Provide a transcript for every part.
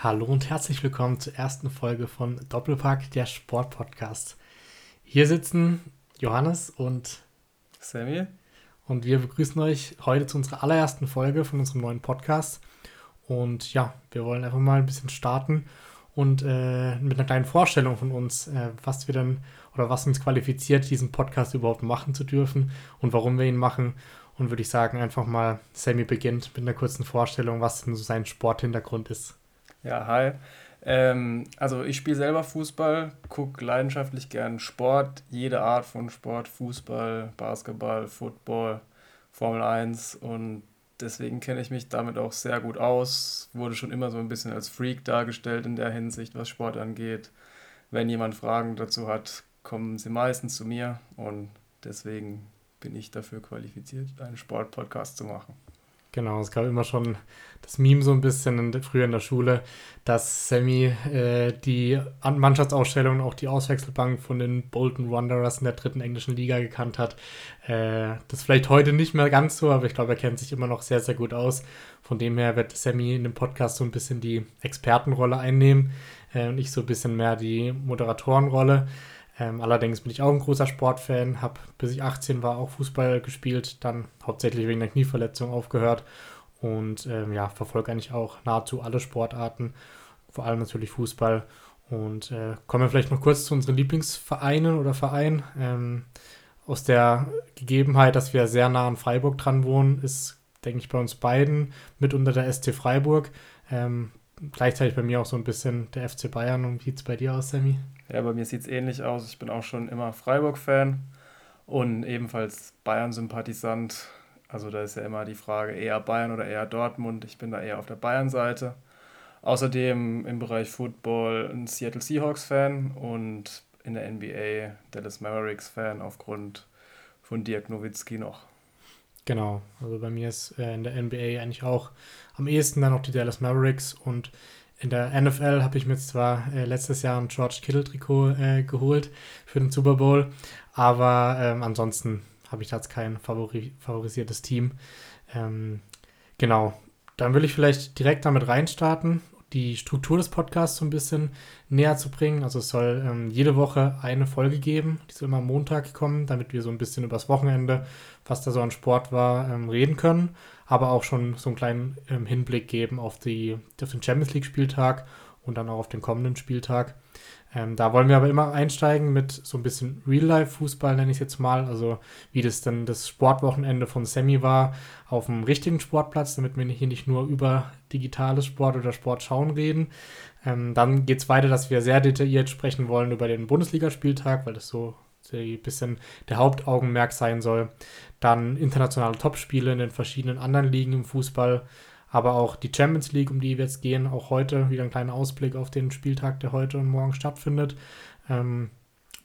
Hallo und herzlich willkommen zur ersten Folge von Doppelpack, der Sportpodcast. Hier sitzen Johannes und Sammy. Und wir begrüßen euch heute zu unserer allerersten Folge von unserem neuen Podcast. Und ja, wir wollen einfach mal ein bisschen starten und äh, mit einer kleinen Vorstellung von uns, äh, was wir dann oder was uns qualifiziert, diesen Podcast überhaupt machen zu dürfen und warum wir ihn machen. Und würde ich sagen, einfach mal, Sammy beginnt mit einer kurzen Vorstellung, was denn so sein Sporthintergrund ist. Ja, hi. Ähm, also ich spiele selber Fußball, gucke leidenschaftlich gern Sport, jede Art von Sport, Fußball, Basketball, Football, Formel 1 und deswegen kenne ich mich damit auch sehr gut aus. Wurde schon immer so ein bisschen als Freak dargestellt in der Hinsicht, was Sport angeht. Wenn jemand Fragen dazu hat, kommen sie meistens zu mir und deswegen bin ich dafür qualifiziert, einen Sportpodcast zu machen. Genau, es gab immer schon das Meme so ein bisschen in, früher in der Schule, dass Sammy äh, die Mannschaftsausstellung und auch die Auswechselbank von den Bolton Wanderers in der dritten englischen Liga gekannt hat. Äh, das vielleicht heute nicht mehr ganz so, aber ich glaube, er kennt sich immer noch sehr, sehr gut aus. Von dem her wird Sammy in dem Podcast so ein bisschen die Expertenrolle einnehmen äh, und ich so ein bisschen mehr die Moderatorenrolle. Ähm, allerdings bin ich auch ein großer Sportfan, habe bis ich 18 war auch Fußball gespielt, dann hauptsächlich wegen der Knieverletzung aufgehört und ähm, ja, verfolge eigentlich auch nahezu alle Sportarten, vor allem natürlich Fußball. Und äh, kommen wir vielleicht noch kurz zu unseren Lieblingsvereinen oder Vereinen. Ähm, aus der Gegebenheit, dass wir sehr nah an Freiburg dran wohnen, ist, denke ich, bei uns beiden mit unter der ST Freiburg. Ähm, gleichzeitig bei mir auch so ein bisschen der FC Bayern. Und wie sieht es bei dir aus, Sammy? Ja, bei mir sieht es ähnlich aus. Ich bin auch schon immer Freiburg-Fan und ebenfalls Bayern-Sympathisant. Also da ist ja immer die Frage, eher Bayern oder eher Dortmund. Ich bin da eher auf der Bayern-Seite. Außerdem im Bereich Football ein Seattle Seahawks-Fan und in der NBA Dallas Mavericks-Fan aufgrund von Dirk Nowitzki noch. Genau, also bei mir ist äh, in der NBA eigentlich auch am ehesten dann noch die Dallas Mavericks und in der NFL habe ich mir zwar äh, letztes Jahr ein George Kittle-Trikot äh, geholt für den Super Bowl, aber ähm, ansonsten habe ich da jetzt kein favori favorisiertes Team. Ähm, genau, dann will ich vielleicht direkt damit reinstarten, die Struktur des Podcasts so ein bisschen näher zu bringen. Also es soll ähm, jede Woche eine Folge geben, die soll immer am Montag kommen, damit wir so ein bisschen übers Wochenende, was da so an Sport war, ähm, reden können aber auch schon so einen kleinen ähm, Hinblick geben auf, die, auf den Champions League-Spieltag und dann auch auf den kommenden Spieltag. Ähm, da wollen wir aber immer einsteigen mit so ein bisschen Real-Life-Fußball, nenne ich es jetzt mal. Also wie das dann das Sportwochenende von Sammy war auf dem richtigen Sportplatz, damit wir hier nicht nur über digitales Sport oder Sport schauen reden. Ähm, dann geht es weiter, dass wir sehr detailliert sprechen wollen über den Bundesligaspieltag, weil das so ein bisschen der Hauptaugenmerk sein soll. Dann internationale Topspiele in den verschiedenen anderen Ligen im Fußball, aber auch die Champions League, um die wir jetzt gehen. Auch heute wieder ein kleiner Ausblick auf den Spieltag, der heute und morgen stattfindet. Ähm,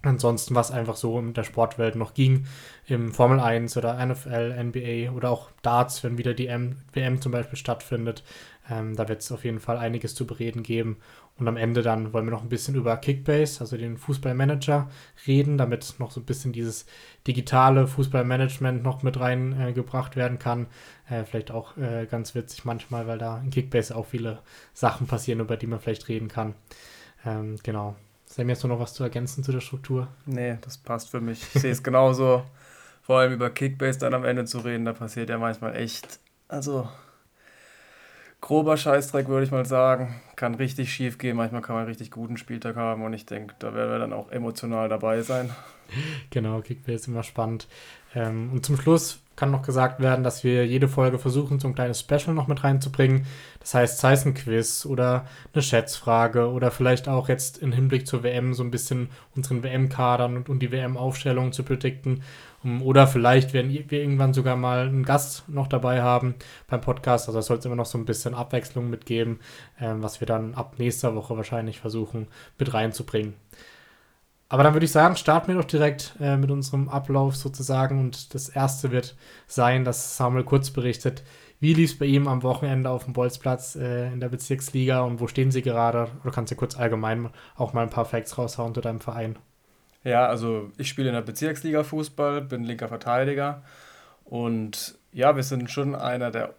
ansonsten, was einfach so in der Sportwelt noch ging, im Formel 1 oder NFL, NBA oder auch Darts, wenn wieder die M WM zum Beispiel stattfindet. Ähm, da wird es auf jeden Fall einiges zu bereden geben. Und am Ende dann wollen wir noch ein bisschen über Kickbase, also den Fußballmanager, reden, damit noch so ein bisschen dieses digitale Fußballmanagement noch mit reingebracht äh, werden kann. Äh, vielleicht auch äh, ganz witzig manchmal, weil da in Kickbase auch viele Sachen passieren, über die man vielleicht reden kann. Ähm, genau. Sam, jetzt noch was zu ergänzen zu der Struktur? Nee, das passt für mich. Ich sehe es genauso. Vor allem über Kickbase dann am Ende zu reden, da passiert ja manchmal echt, also grober Scheißdreck, würde ich mal sagen. Kann richtig schief gehen. Manchmal kann man einen richtig guten Spieltag haben und ich denke, da werden wir dann auch emotional dabei sein. Genau, Kickbase ist immer spannend. Ähm, und zum Schluss kann noch gesagt werden, dass wir jede Folge versuchen, so ein kleines Special noch mit reinzubringen. Das heißt, sei es ein Quiz oder eine Schätzfrage oder vielleicht auch jetzt im Hinblick zur WM so ein bisschen unseren WM-Kadern und, und die WM-Aufstellung zu predikten. Oder vielleicht werden wir irgendwann sogar mal einen Gast noch dabei haben beim Podcast. Also es soll es immer noch so ein bisschen Abwechslung mitgeben, ähm, was wir dann ab nächster Woche wahrscheinlich versuchen mit reinzubringen. Aber dann würde ich sagen, starten wir doch direkt äh, mit unserem Ablauf sozusagen. Und das erste wird sein, dass Samuel kurz berichtet, wie lief es bei ihm am Wochenende auf dem Bolzplatz äh, in der Bezirksliga und wo stehen sie gerade? Oder kannst du kurz allgemein auch mal ein paar Facts raushauen zu deinem Verein? Ja, also ich spiele in der Bezirksliga Fußball, bin linker Verteidiger und ja, wir sind schon einer der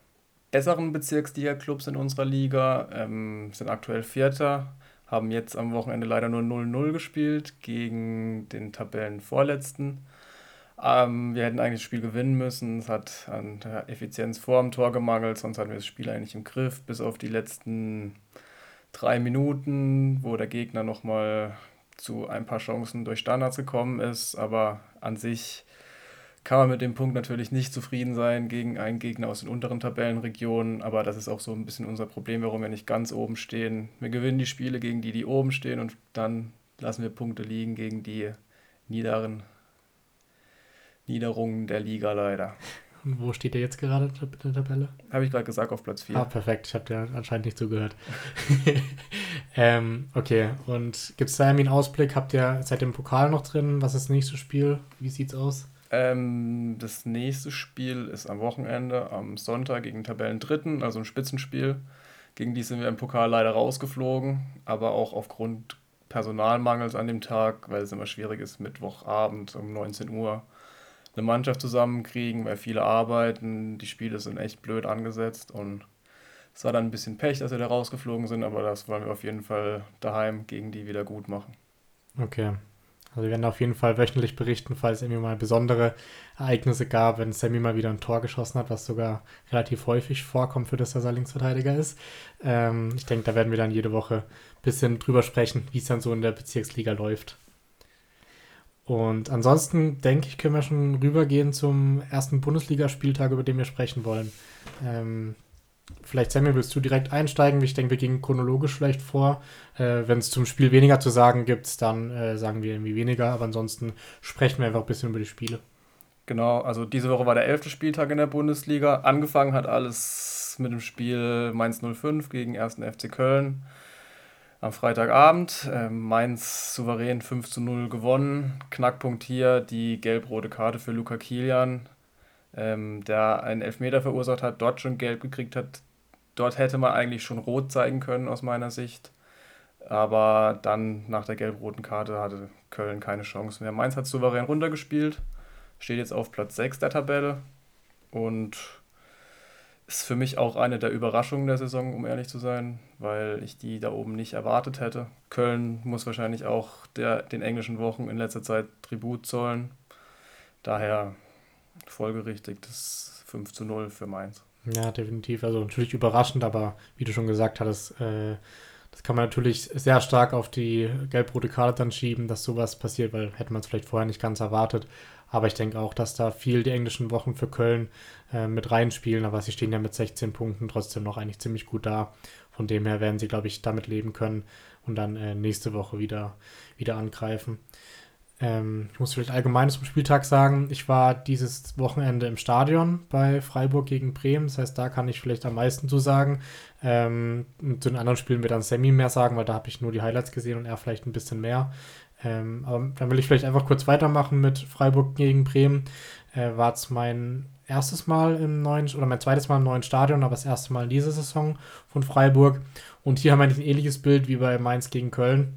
besseren Bezirksliga-Clubs in unserer Liga, ähm, sind aktuell Vierter, haben jetzt am Wochenende leider nur 0-0 gespielt gegen den Tabellenvorletzten. Ähm, wir hätten eigentlich das Spiel gewinnen müssen. Es hat an der Effizienz vor dem Tor gemangelt, sonst hatten wir das Spiel eigentlich im Griff, bis auf die letzten drei Minuten, wo der Gegner nochmal zu ein paar Chancen durch Standards gekommen ist. Aber an sich kann man mit dem Punkt natürlich nicht zufrieden sein gegen einen Gegner aus den unteren Tabellenregionen. Aber das ist auch so ein bisschen unser Problem, warum wir nicht ganz oben stehen. Wir gewinnen die Spiele gegen die, die oben stehen und dann lassen wir Punkte liegen gegen die niederen Niederungen der Liga leider. Und wo steht ihr jetzt gerade in der Tabelle? Habe ich gerade gesagt, auf Platz 4. Ah, perfekt. Ich habe dir anscheinend nicht zugehört. ähm, okay, und gibt es da irgendwie einen Ausblick? Habt ihr seit dem Pokal noch drin? Was ist das nächste Spiel? Wie sieht's aus? Ähm, das nächste Spiel ist am Wochenende, am Sonntag gegen Tabellendritten, also ein Spitzenspiel. Gegen die sind wir im Pokal leider rausgeflogen, aber auch aufgrund Personalmangels an dem Tag, weil es immer schwierig ist, Mittwochabend um 19 Uhr eine Mannschaft zusammenkriegen, weil viele arbeiten, die Spiele sind echt blöd angesetzt und es war dann ein bisschen Pech, dass wir da rausgeflogen sind, aber das wollen wir auf jeden Fall daheim gegen die wieder gut machen. Okay. Also wir werden auf jeden Fall wöchentlich berichten, falls es irgendwie mal besondere Ereignisse gab, wenn Sammy mal wieder ein Tor geschossen hat, was sogar relativ häufig vorkommt, für das er Linksverteidiger ist. Ähm, ich denke, da werden wir dann jede Woche ein bisschen drüber sprechen, wie es dann so in der Bezirksliga läuft. Und ansonsten denke ich, können wir schon rübergehen zum ersten Bundesligaspieltag, über den wir sprechen wollen. Ähm, vielleicht, Sammy, willst du direkt einsteigen? Ich denke, wir gehen chronologisch vielleicht vor. Äh, Wenn es zum Spiel weniger zu sagen gibt, dann äh, sagen wir irgendwie weniger. Aber ansonsten sprechen wir einfach ein bisschen über die Spiele. Genau, also diese Woche war der elfte Spieltag in der Bundesliga. Angefangen hat alles mit dem Spiel Mainz 05 gegen 1. FC Köln am Freitagabend. Äh, Mainz souverän 5 zu 0 gewonnen. Knackpunkt hier die gelb-rote Karte für Luca Kilian, ähm, der einen Elfmeter verursacht hat, dort schon gelb gekriegt hat. Dort hätte man eigentlich schon rot zeigen können aus meiner Sicht. Aber dann nach der gelb-roten Karte hatte Köln keine Chance mehr. Mainz hat souverän runtergespielt, steht jetzt auf Platz 6 der Tabelle und ist für mich auch eine der Überraschungen der Saison, um ehrlich zu sein, weil ich die da oben nicht erwartet hätte. Köln muss wahrscheinlich auch der, den englischen Wochen in letzter Zeit Tribut zollen. Daher folgerichtig das 5 zu 0 für Mainz. Ja, definitiv. Also natürlich überraschend, aber wie du schon gesagt hattest, äh, das kann man natürlich sehr stark auf die gelb-rote Karte dann schieben, dass sowas passiert, weil hätte man es vielleicht vorher nicht ganz erwartet. Aber ich denke auch, dass da viel die englischen Wochen für Köln äh, mit reinspielen. Aber sie stehen ja mit 16 Punkten trotzdem noch eigentlich ziemlich gut da. Von dem her werden sie, glaube ich, damit leben können und dann äh, nächste Woche wieder, wieder angreifen. Ähm, ich muss vielleicht allgemein zum Spieltag sagen, ich war dieses Wochenende im Stadion bei Freiburg gegen Bremen. Das heißt, da kann ich vielleicht am meisten zu sagen. Ähm, zu den anderen Spielen wird dann Sammy mehr sagen, weil da habe ich nur die Highlights gesehen und er vielleicht ein bisschen mehr. Ähm, aber dann will ich vielleicht einfach kurz weitermachen mit Freiburg gegen Bremen. Äh, war es mein erstes Mal im neuen, oder mein zweites Mal im neuen Stadion, aber das erste Mal in dieser Saison von Freiburg. Und hier haben wir ein ähnliches Bild wie bei Mainz gegen Köln,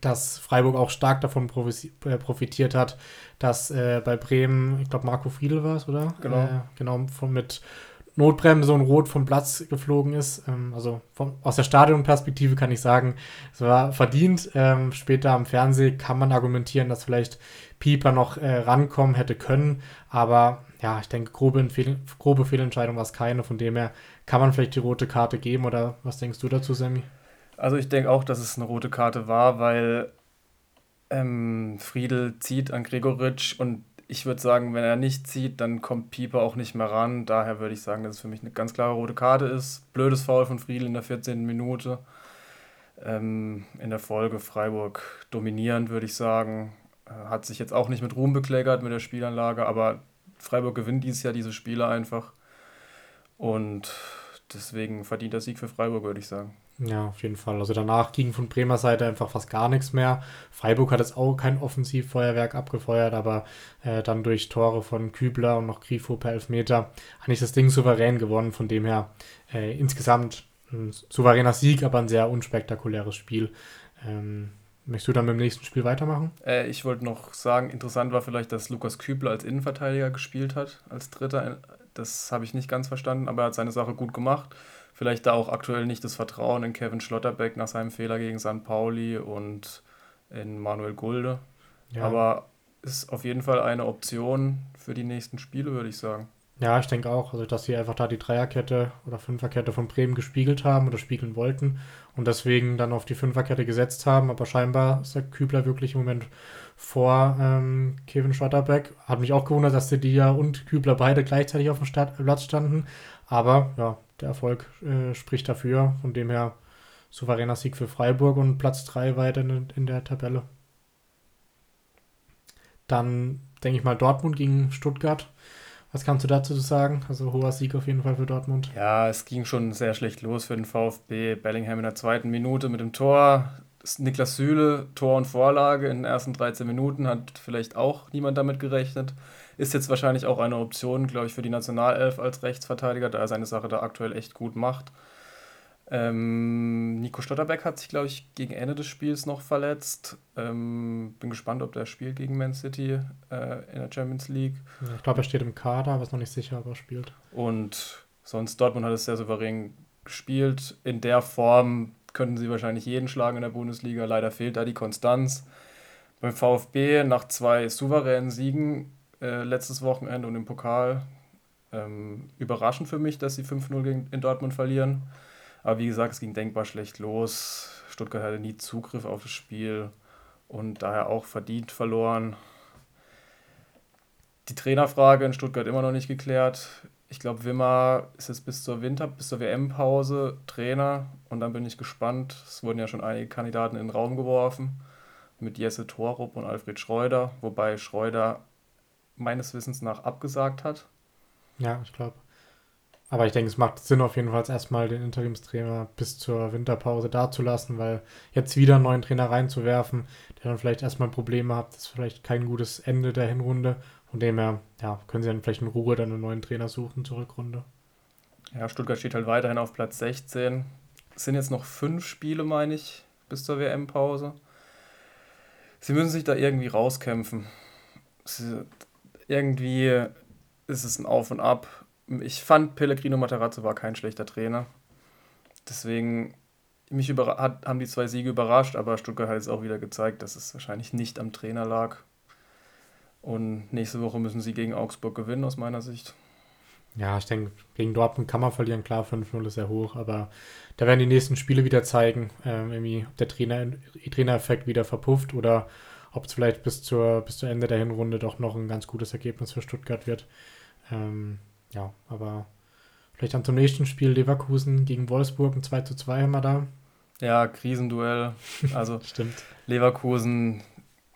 dass Freiburg auch stark davon äh, profitiert hat, dass äh, bei Bremen, ich glaube Marco Friedl war es, oder? Genau. Äh, genau, von, mit Notbremse und Rot vom Platz geflogen ist. Ähm, also vom, aus der Stadionperspektive kann ich sagen, es war verdient. Ähm, später am Fernsehen kann man argumentieren, dass vielleicht Pieper noch äh, rankommen hätte können. Aber ja, ich denke, grobe, Fehl, grobe Fehlentscheidung war es keine. Von dem her kann man vielleicht die rote Karte geben. Oder was denkst du dazu, Sammy? Also ich denke auch, dass es eine rote Karte war, weil ähm, Friedel zieht an Gregoritsch und ich würde sagen, wenn er nicht zieht, dann kommt Pieper auch nicht mehr ran. Daher würde ich sagen, dass es für mich eine ganz klare rote Karte ist. Blödes Foul von Friedel in der 14. Minute. Ähm, in der Folge Freiburg dominierend, würde ich sagen. Äh, hat sich jetzt auch nicht mit Ruhm bekleckert mit der Spielanlage, aber Freiburg gewinnt dieses Jahr diese Spiele einfach. Und deswegen verdient der Sieg für Freiburg, würde ich sagen. Ja, auf jeden Fall. Also danach ging von Bremer Seite einfach fast gar nichts mehr. Freiburg hat jetzt auch kein Offensivfeuerwerk abgefeuert, aber äh, dann durch Tore von Kübler und noch Grifo per Elfmeter eigentlich das Ding souverän gewonnen. Von dem her äh, insgesamt ein souveräner Sieg, aber ein sehr unspektakuläres Spiel. Ähm, möchtest du dann mit dem nächsten Spiel weitermachen? Äh, ich wollte noch sagen, interessant war vielleicht, dass Lukas Kübler als Innenverteidiger gespielt hat, als dritter Das habe ich nicht ganz verstanden, aber er hat seine Sache gut gemacht. Vielleicht da auch aktuell nicht das Vertrauen in Kevin Schlotterbeck nach seinem Fehler gegen St. Pauli und in Manuel Gulde. Ja. Aber ist auf jeden Fall eine Option für die nächsten Spiele, würde ich sagen. Ja, ich denke auch, also dass sie einfach da die Dreierkette oder Fünferkette von Bremen gespiegelt haben oder spiegeln wollten und deswegen dann auf die Fünferkette gesetzt haben. Aber scheinbar ist der Kübler wirklich im Moment vor ähm, Kevin Schotterbeck. Hat mich auch gewundert, dass die Dia und Kübler beide gleichzeitig auf dem Start Platz standen. Aber ja, der Erfolg äh, spricht dafür. Von dem her souveräner Sieg für Freiburg und Platz 3 weiter in, in der Tabelle. Dann denke ich mal Dortmund gegen Stuttgart. Was kannst du dazu sagen? Also hoher Sieg auf jeden Fall für Dortmund. Ja, es ging schon sehr schlecht los für den VfB. Bellingham in der zweiten Minute mit dem Tor. Niklas Süle, Tor und Vorlage in den ersten 13 Minuten, hat vielleicht auch niemand damit gerechnet. Ist jetzt wahrscheinlich auch eine Option, glaube ich, für die Nationalelf als Rechtsverteidiger, da er seine Sache da aktuell echt gut macht. Ähm, Nico Stotterbeck hat sich, glaube ich, gegen Ende des Spiels noch verletzt. Ähm, bin gespannt, ob der spielt gegen Man City äh, in der Champions League. Ich glaube, er steht im Kader, aber ist noch nicht sicher, ob er spielt. Und sonst Dortmund hat es sehr souverän gespielt. In der Form könnten sie wahrscheinlich jeden schlagen in der Bundesliga. Leider fehlt da die Konstanz. Beim VfB nach zwei souveränen Siegen äh, letztes Wochenende und im Pokal ähm, überraschend für mich, dass sie 5-0 in Dortmund verlieren. Aber wie gesagt, es ging denkbar schlecht los. Stuttgart hatte nie Zugriff auf das Spiel und daher auch verdient verloren. Die Trainerfrage in Stuttgart immer noch nicht geklärt. Ich glaube, Wimmer ist jetzt bis zur Winter, bis zur WM-Pause Trainer und dann bin ich gespannt. Es wurden ja schon einige Kandidaten in den Raum geworfen mit Jesse Torup und Alfred Schreuder, wobei Schreuder meines Wissens nach abgesagt hat. Ja, ich glaube. Aber ich denke, es macht Sinn auf jeden Fall erstmal den Interimstrainer bis zur Winterpause dazulassen, weil jetzt wieder einen neuen Trainer reinzuwerfen, der dann vielleicht erstmal Probleme hat, ist vielleicht kein gutes Ende der Hinrunde. Von dem her, ja, können sie dann vielleicht in Ruhe dann einen neuen Trainer suchen zur Rückrunde. Ja, Stuttgart steht halt weiterhin auf Platz 16. Es sind jetzt noch fünf Spiele, meine ich, bis zur WM-Pause. Sie müssen sich da irgendwie rauskämpfen. Sie, irgendwie ist es ein Auf und Ab ich fand Pellegrino Matarazzo war kein schlechter Trainer. Deswegen, mich hat, haben die zwei Siege überrascht, aber Stuttgart hat jetzt auch wieder gezeigt, dass es wahrscheinlich nicht am Trainer lag. Und nächste Woche müssen sie gegen Augsburg gewinnen, aus meiner Sicht. Ja, ich denke, gegen Dortmund kann man verlieren. Klar, 5-0 ist sehr hoch, aber da werden die nächsten Spiele wieder zeigen, ähm, irgendwie, ob der Trainer, Trainereffekt wieder verpufft oder ob es vielleicht bis zur, bis zur Ende der Hinrunde doch noch ein ganz gutes Ergebnis für Stuttgart wird. Ähm, ja, aber vielleicht dann zum nächsten Spiel Leverkusen gegen Wolfsburg ein 2 zu 2 haben wir da. Ja, Krisenduell. Also Stimmt. Leverkusen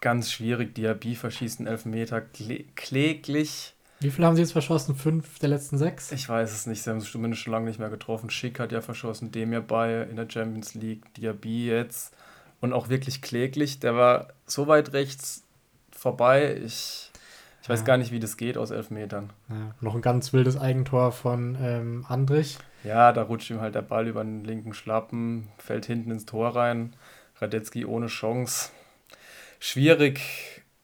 ganz schwierig. Diaby verschießt einen Elfmeter klä kläglich. Wie viel haben sie jetzt verschossen? Fünf der letzten sechs? Ich weiß es nicht. Sie haben es zumindest schon lange nicht mehr getroffen. Schick hat ja verschossen, dem ja bei in der Champions League. Diaby jetzt. Und auch wirklich kläglich. Der war so weit rechts vorbei. Ich ich weiß ja. gar nicht, wie das geht aus elf Metern. Ja. Noch ein ganz wildes Eigentor von ähm, Andrich. Ja, da rutscht ihm halt der Ball über den linken Schlappen, fällt hinten ins Tor rein. Radetzky ohne Chance. Schwierig,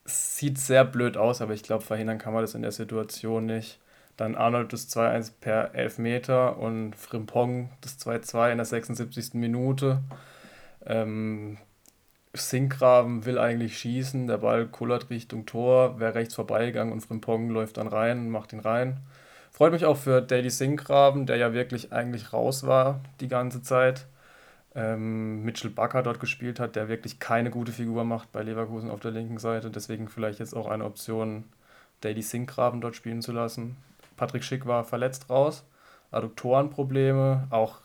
sieht sehr blöd aus, aber ich glaube, verhindern kann man das in der Situation nicht. Dann Arnold das 2-1 per Elfmeter und Frimpong das 2-2 in der 76. Minute. Ähm, Sinkgraven will eigentlich schießen, der Ball kullert Richtung Tor, wäre rechts vorbeigegangen und Frimpong läuft dann rein, macht ihn rein. Freut mich auch für Daily Sinkgraven, der ja wirklich eigentlich raus war die ganze Zeit. Ähm, Mitchell Bakker dort gespielt hat, der wirklich keine gute Figur macht bei Leverkusen auf der linken Seite. Deswegen vielleicht jetzt auch eine Option, Daily Sinkgraven dort spielen zu lassen. Patrick Schick war verletzt raus, Adduktorenprobleme, auch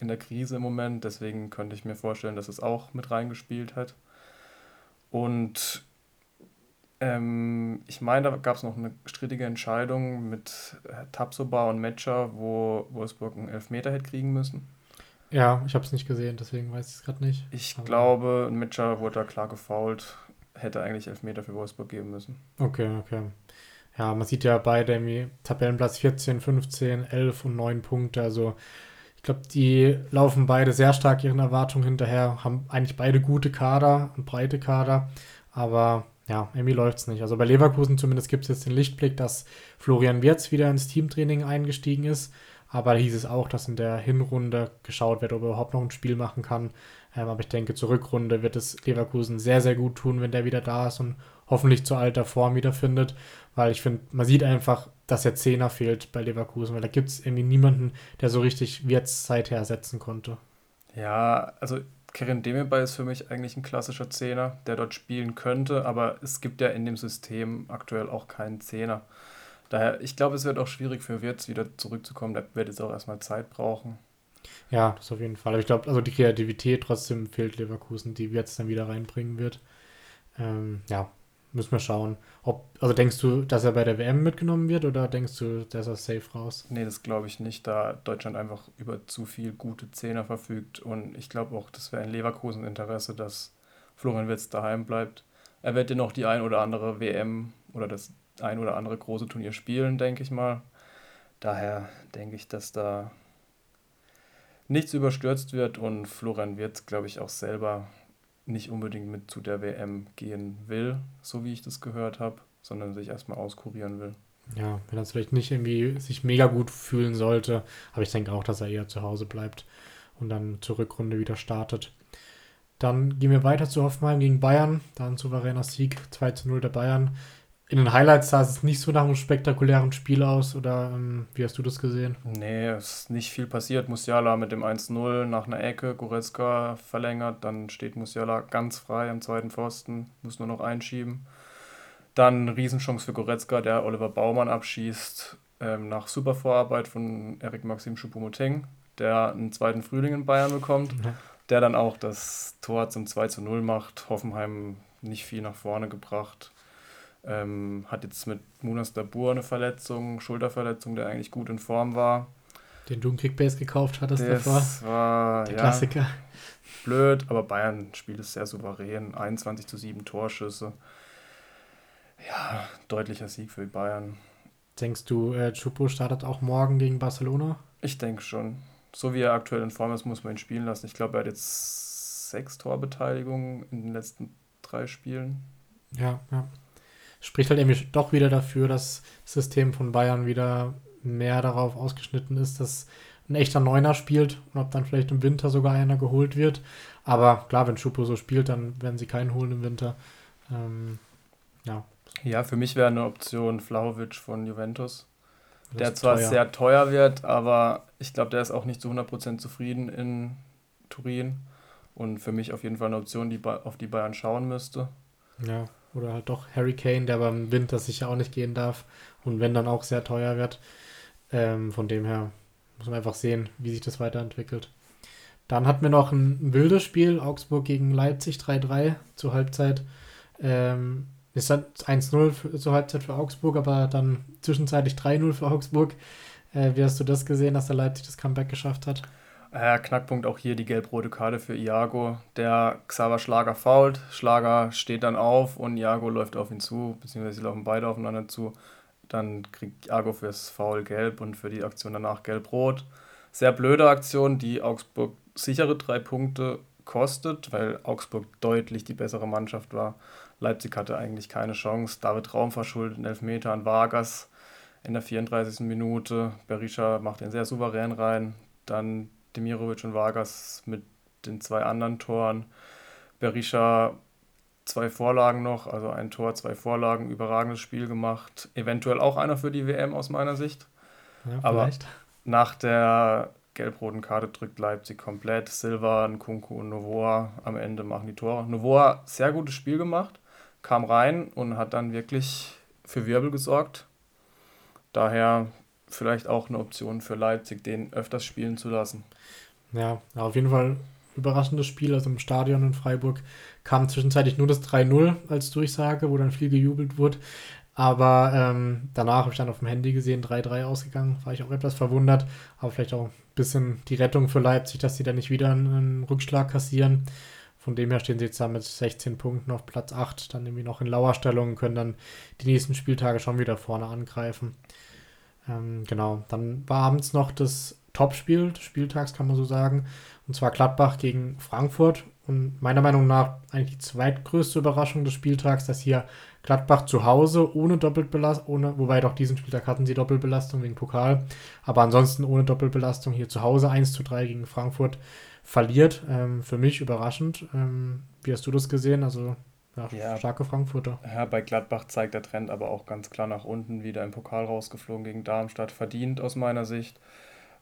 in der Krise im Moment. Deswegen könnte ich mir vorstellen, dass es auch mit reingespielt hat. Und ähm, ich meine, da gab es noch eine strittige Entscheidung mit Tapsoba und Metscher, wo Wolfsburg einen Elfmeter hätte kriegen müssen. Ja, ich habe es nicht gesehen, deswegen weiß ich es gerade nicht. Ich Aber glaube, Metscher wurde da klar gefault, hätte eigentlich Elfmeter für Wolfsburg geben müssen. Okay, okay. Ja, man sieht ja beide irgendwie Tabellenplatz 14, 15, 11 und 9 Punkte. Also ich glaube, die laufen beide sehr stark ihren Erwartungen hinterher, haben eigentlich beide gute Kader und breite Kader. Aber ja, irgendwie läuft es nicht. Also bei Leverkusen zumindest gibt es jetzt den Lichtblick, dass Florian Wirz wieder ins Teamtraining eingestiegen ist. Aber da hieß es auch, dass in der Hinrunde geschaut wird, ob er überhaupt noch ein Spiel machen kann. Ähm, aber ich denke, zur Rückrunde wird es Leverkusen sehr, sehr gut tun, wenn der wieder da ist und hoffentlich zur alter Form wiederfindet. Weil ich finde, man sieht einfach, dass der Zehner fehlt bei Leverkusen, weil da gibt es irgendwie niemanden, der so richtig Wirts seither ersetzen konnte. Ja, also Kerin Demirbay ist für mich eigentlich ein klassischer Zehner, der dort spielen könnte, aber es gibt ja in dem System aktuell auch keinen Zehner. Daher, ich glaube, es wird auch schwierig für Wirtz wieder zurückzukommen. Der wird jetzt auch erstmal Zeit brauchen. Ja, das auf jeden Fall. Aber ich glaube, also die Kreativität trotzdem fehlt Leverkusen, die Wirtz dann wieder reinbringen wird. Ähm, ja, müssen wir schauen. Ob, also denkst du, dass er bei der WM mitgenommen wird oder denkst du, dass er safe raus? Nee, das glaube ich nicht, da Deutschland einfach über zu viel gute Zehner verfügt. Und ich glaube auch, das wäre in Leverkusen Interesse, dass Florian Wirtz daheim bleibt. Er wird ja noch die ein oder andere WM oder das ein oder andere große Turnier spielen, denke ich mal. Daher denke ich, dass da nichts überstürzt wird und Florian Wirtz, glaube ich, auch selber nicht unbedingt mit zu der WM gehen will, so wie ich das gehört habe, sondern sich erstmal auskurieren will. Ja, wenn er vielleicht nicht irgendwie sich mega gut fühlen sollte, aber ich denke auch, dass er eher zu Hause bleibt und dann zur Rückrunde wieder startet. Dann gehen wir weiter zu Hoffenheim gegen Bayern. Da ein souveräner Sieg, 2 zu 0 der Bayern in den Highlights sah es nicht so nach einem spektakulären Spiel aus oder ähm, wie hast du das gesehen? Nee, es ist nicht viel passiert. Musiala mit dem 1-0 nach einer Ecke, Goretzka verlängert, dann steht Musiala ganz frei am zweiten Pfosten, muss nur noch einschieben. Dann Riesenchance für Goretzka, der Oliver Baumann abschießt ähm, nach super Vorarbeit von Erik Maxim Choupo-Moting, der einen zweiten Frühling in Bayern bekommt, der dann auch das Tor zum 2 0 macht. Hoffenheim nicht viel nach vorne gebracht. Ähm, hat jetzt mit Munas Dabur eine Verletzung, Schulterverletzung, der eigentlich gut in Form war. Den du im Kickbase gekauft hattest das davor. war der ja, Klassiker. Blöd, aber Bayern spielt es sehr souverän. 21 zu 7 Torschüsse. Ja, deutlicher Sieg für Bayern. Denkst du, äh, Chupo startet auch morgen gegen Barcelona? Ich denke schon. So wie er aktuell in Form ist, muss man ihn spielen lassen. Ich glaube, er hat jetzt sechs Torbeteiligungen in den letzten drei Spielen. Ja, ja spricht halt irgendwie doch wieder dafür, dass das System von Bayern wieder mehr darauf ausgeschnitten ist, dass ein echter Neuner spielt und ob dann vielleicht im Winter sogar einer geholt wird. Aber klar, wenn Schupo so spielt, dann werden sie keinen holen im Winter. Ähm, ja. Ja, für mich wäre eine Option Flauwitsch von Juventus. der zwar teuer. sehr teuer wird, aber ich glaube, der ist auch nicht zu 100% zufrieden in Turin. Und für mich auf jeden Fall eine Option, die auf die Bayern schauen müsste. Ja. Oder halt doch Harry Kane, der beim Winter sicher auch nicht gehen darf. Und wenn dann auch sehr teuer wird. Ähm, von dem her muss man einfach sehen, wie sich das weiterentwickelt. Dann hatten wir noch ein, wildes Spiel, Augsburg gegen Leipzig 3-3 zur Halbzeit. Ähm, ist dann 1-0 zur Halbzeit für Augsburg, aber dann zwischenzeitlich 3-0 für Augsburg. Äh, wie hast du das gesehen, dass der Leipzig das Comeback geschafft hat? Äh, Knackpunkt auch hier die gelb-rote Karte für Iago. Der Xaver Schlager fault. Schlager steht dann auf und Iago läuft auf ihn zu, beziehungsweise sie laufen beide aufeinander zu. Dann kriegt Iago fürs Foul gelb und für die Aktion danach gelb-rot. Sehr blöde Aktion, die Augsburg sichere drei Punkte kostet, weil Augsburg deutlich die bessere Mannschaft war. Leipzig hatte eigentlich keine Chance. David Raum verschuldet einen Elfmeter an Vargas in der 34. Minute. Berisha macht den sehr souverän rein. Dann Demirovic und Vargas mit den zwei anderen Toren. Berisha zwei Vorlagen noch, also ein Tor, zwei Vorlagen, überragendes Spiel gemacht. Eventuell auch einer für die WM aus meiner Sicht. Ja, Aber nach der gelb-roten Karte drückt Leipzig komplett. Silva, Nkunku und Novoa am Ende machen die Tore. Novoa, sehr gutes Spiel gemacht, kam rein und hat dann wirklich für Wirbel gesorgt. Daher vielleicht auch eine Option für Leipzig, den öfters spielen zu lassen. Ja, auf jeden Fall überraschendes Spiel. Also im Stadion in Freiburg kam zwischenzeitlich nur das 3-0 als Durchsage, wo dann viel gejubelt wurde. Aber ähm, danach habe ich dann auf dem Handy gesehen, 3-3 ausgegangen. War ich auch etwas verwundert. Aber vielleicht auch ein bisschen die Rettung für Leipzig, dass sie da nicht wieder einen, Rückschlag kassieren. Von dem her stehen sie jetzt da mit 16 Punkten auf Platz 8, dann irgendwie noch in Lauerstellung können dann die nächsten Spieltage schon wieder vorne angreifen. Ähm, genau, dann war abends noch das Topspiel des Spieltags, kann man so sagen. Und zwar Gladbach gegen Frankfurt. Und meiner Meinung nach eigentlich die zweitgrößte Überraschung des Spieltags, dass hier Gladbach zu Hause ohne Doppelbelastung, ohne, wobei doch diesen Spieltag hatten sie Doppelbelastung wegen Pokal, aber ansonsten ohne Doppelbelastung hier zu Hause 1 zu 3 gegen Frankfurt verliert. Ähm, für mich überraschend. Ähm, wie hast du das gesehen? Also ja, ja, starke Frankfurter. Ja, bei Gladbach zeigt der Trend aber auch ganz klar nach unten, wieder im Pokal rausgeflogen gegen Darmstadt, verdient aus meiner Sicht.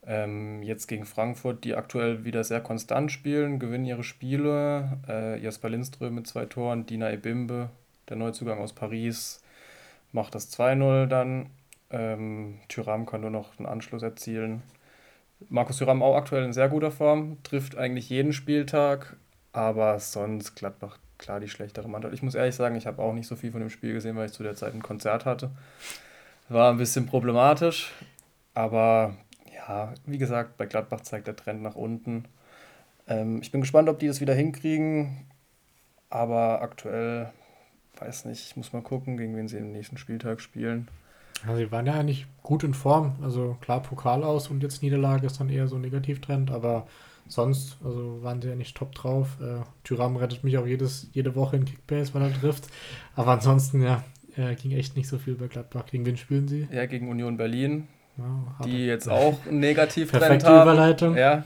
Ähm, jetzt gegen Frankfurt, die aktuell wieder sehr konstant spielen, gewinnen ihre Spiele. Äh, Jasper Lindström mit zwei Toren, Dina Ebimbe, der Neuzugang aus Paris, macht das 2-0 dann. Ähm, Tyram kann nur noch einen Anschluss erzielen. Markus Thuram auch aktuell in sehr guter Form, trifft eigentlich jeden Spieltag, aber sonst Gladbach klar die schlechtere Mannschaft. Ich muss ehrlich sagen, ich habe auch nicht so viel von dem Spiel gesehen, weil ich zu der Zeit ein Konzert hatte. War ein bisschen problematisch, aber ja, wie gesagt, bei Gladbach zeigt der Trend nach unten. Ähm, ich bin gespannt, ob die das wieder hinkriegen, aber aktuell weiß nicht, ich muss mal gucken, gegen wen sie im nächsten Spieltag spielen. Ja, sie waren ja eigentlich gut in Form. Also klar, Pokal aus und jetzt Niederlage ist dann eher so ein Negativtrend, aber sonst also waren sie ja nicht top drauf. Äh, Tyram rettet mich auch jedes, jede Woche in Kickbase, weil er trifft. Aber ansonsten, ja, äh, ging echt nicht so viel bei Gladbach. Gegen wen spielen sie? Ja, gegen Union Berlin. Ja, die jetzt auch Negativtrend Perfekte haben. Überleitung. Ja.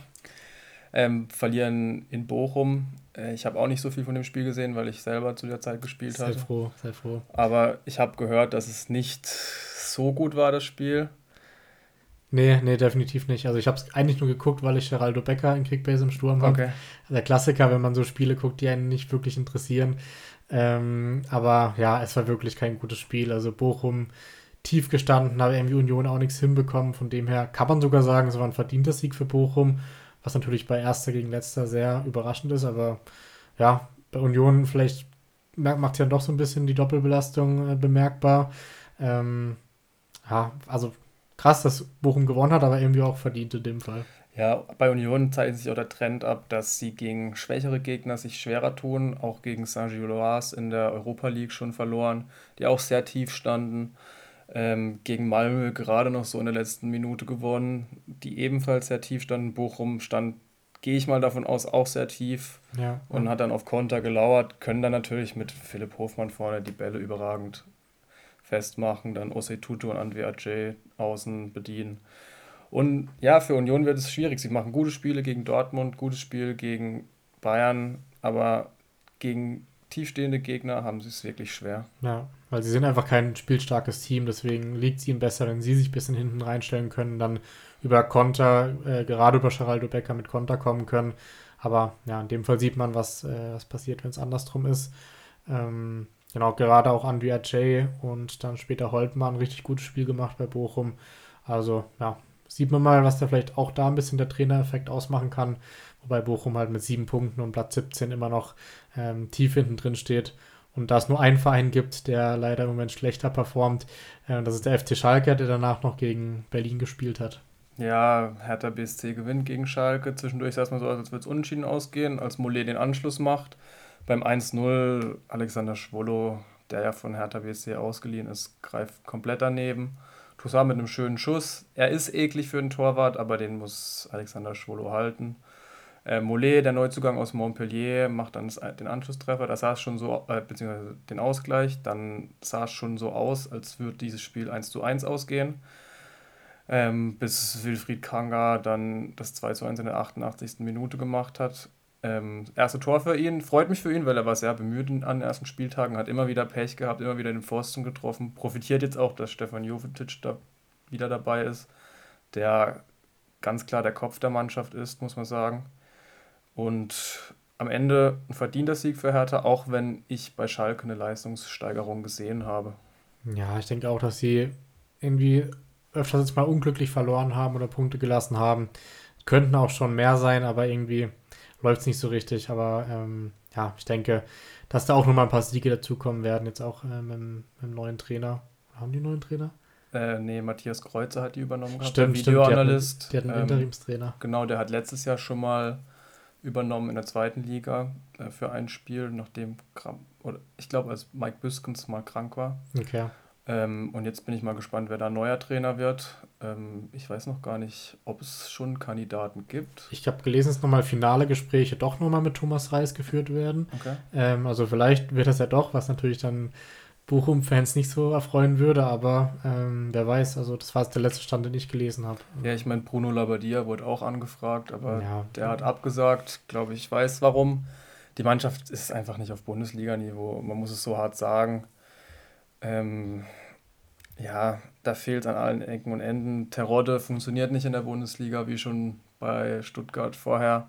Ähm, verlieren in Bochum. Äh, ich habe auch nicht so viel von dem Spiel gesehen, weil ich selber zu der Zeit gespielt habe. Sei froh, sei froh. Aber ich habe gehört, dass es nicht so gut war, das Spiel. Nee, nee, definitiv nicht. Also ich habe es eigentlich nur geguckt, weil ich Geraldo Becker in Kickbase im Sturm habe. Okay. Der Klassiker, wenn man so Spiele guckt, die einen nicht wirklich interessieren. Ähm, aber ja, es war wirklich kein gutes Spiel. Also Bochum tief gestanden, aber irgendwie Union auch nichts hinbekommen. Von dem her kann man sogar sagen, es war ein verdienter Sieg für Bochum, was natürlich bei Erster gegen Letzter sehr überraschend ist. Aber ja, bei Union vielleicht macht ja doch so ein bisschen die Doppelbelastung äh, bemerkbar. Ähm, ja, also krass, dass Bochum gewonnen hat, aber irgendwie auch verdient in dem Fall. Ja, bei Union zeichnet sich auch der Trend ab, dass sie gegen schwächere Gegner sich schwerer tun, auch gegen Saint-Gilloise in der Europa League schon verloren, die auch sehr tief standen. Ähm, gegen Malmö gerade noch so in der letzten Minute gewonnen, die ebenfalls sehr tief standen. Bochum stand, gehe ich mal davon aus, auch sehr tief ja, und hat dann auf Konter gelauert, können dann natürlich mit Philipp Hofmann vorne die Bälle überragend festmachen, dann Ose Tutu und J außen bedienen. Und ja, für Union wird es schwierig. Sie machen gute Spiele gegen Dortmund, gutes Spiel gegen Bayern, aber gegen tiefstehende Gegner haben sie es wirklich schwer. Ja, weil sie sind einfach kein spielstarkes Team, deswegen liegt es ihnen besser, wenn sie sich ein bisschen hinten reinstellen können, dann über Konter, äh, gerade über Geraldo Becker mit Konter kommen können. Aber ja, in dem Fall sieht man, was, äh, was passiert, wenn es andersrum ist. Ähm, Genau, gerade auch Andrea Jay und dann später Holtmann richtig gutes Spiel gemacht bei Bochum. Also, ja, sieht man mal, was da vielleicht auch da ein bisschen der Trainereffekt ausmachen kann. Wobei Bochum halt mit sieben Punkten und Platz 17 immer noch ähm, tief hinten drin steht. Und da es nur einen Verein gibt, der leider im Moment schlechter performt, äh, das ist der FC Schalke, der danach noch gegen Berlin gespielt hat. Ja, Hertha BSC gewinnt gegen Schalke. Zwischendurch sah es mal so aus, als würde es unentschieden ausgehen, als Mollet den Anschluss macht. Beim 1-0 Alexander Schwollo, der ja von Hertha BSC ausgeliehen ist, greift komplett daneben. Toussaint mit einem schönen Schuss. Er ist eklig für den Torwart, aber den muss Alexander Schwollo halten. Äh, Mollet, der Neuzugang aus Montpellier, macht dann den Anschlusstreffer. Da sah es schon so, äh, beziehungsweise den Ausgleich. Dann sah es schon so aus, als würde dieses Spiel 1 zu 1 ausgehen. Ähm, bis Wilfried Kanga dann das 2 zu 1 in der 88. Minute gemacht hat. Ähm, erste Tor für ihn, freut mich für ihn, weil er war sehr bemüht an den ersten Spieltagen, hat immer wieder Pech gehabt, immer wieder den Pfosten getroffen. Profitiert jetzt auch, dass Stefan Jovetic da wieder dabei ist, der ganz klar der Kopf der Mannschaft ist, muss man sagen. Und am Ende ein verdienter Sieg für Hertha, auch wenn ich bei Schalke eine Leistungssteigerung gesehen habe. Ja, ich denke auch, dass sie irgendwie öfters jetzt mal unglücklich verloren haben oder Punkte gelassen haben. Könnten auch schon mehr sein, aber irgendwie läuft es nicht so richtig. Aber ähm, ja, ich denke, dass da auch nochmal ein paar Siege dazukommen werden, jetzt auch äh, mit, mit, dem neuen Trainer. Haben die einen neuen Trainer? Äh, nee, Matthias Kreuzer hat die übernommen stimmt, der Videoanalyst. Stimmt, die hatten, die hatten einen ähm, Interimstrainer. Genau, der hat letztes Jahr schon mal übernommen in der zweiten Liga äh, für ein Spiel, nachdem, oder ich glaube, als Mike Büskens mal krank war. Okay. Ähm, und jetzt bin ich mal gespannt, wer da neuer Trainer wird. Ähm, ich weiß noch gar nicht, ob es schon Kandidaten gibt. Ich habe gelesen, dass nochmal finale Gespräche doch nochmal mit Thomas Reis geführt werden. Okay. Ähm, also vielleicht wird das ja doch, was natürlich dann Bochum-Fans nicht so erfreuen würde, aber ähm, wer weiß, also das war jetzt der letzte Stand, den ich gelesen habe. Ja, ich meine, Bruno Labbadia wurde auch angefragt, aber ja. der hat abgesagt, glaube ich, weiß warum. Die Mannschaft ist einfach nicht auf Bundesliga-Niveau, man muss es so hart sagen. Ähm, ja, da fehlt an allen Ecken und Enden. Terodde funktioniert nicht in der Bundesliga, wie schon bei Stuttgart vorher.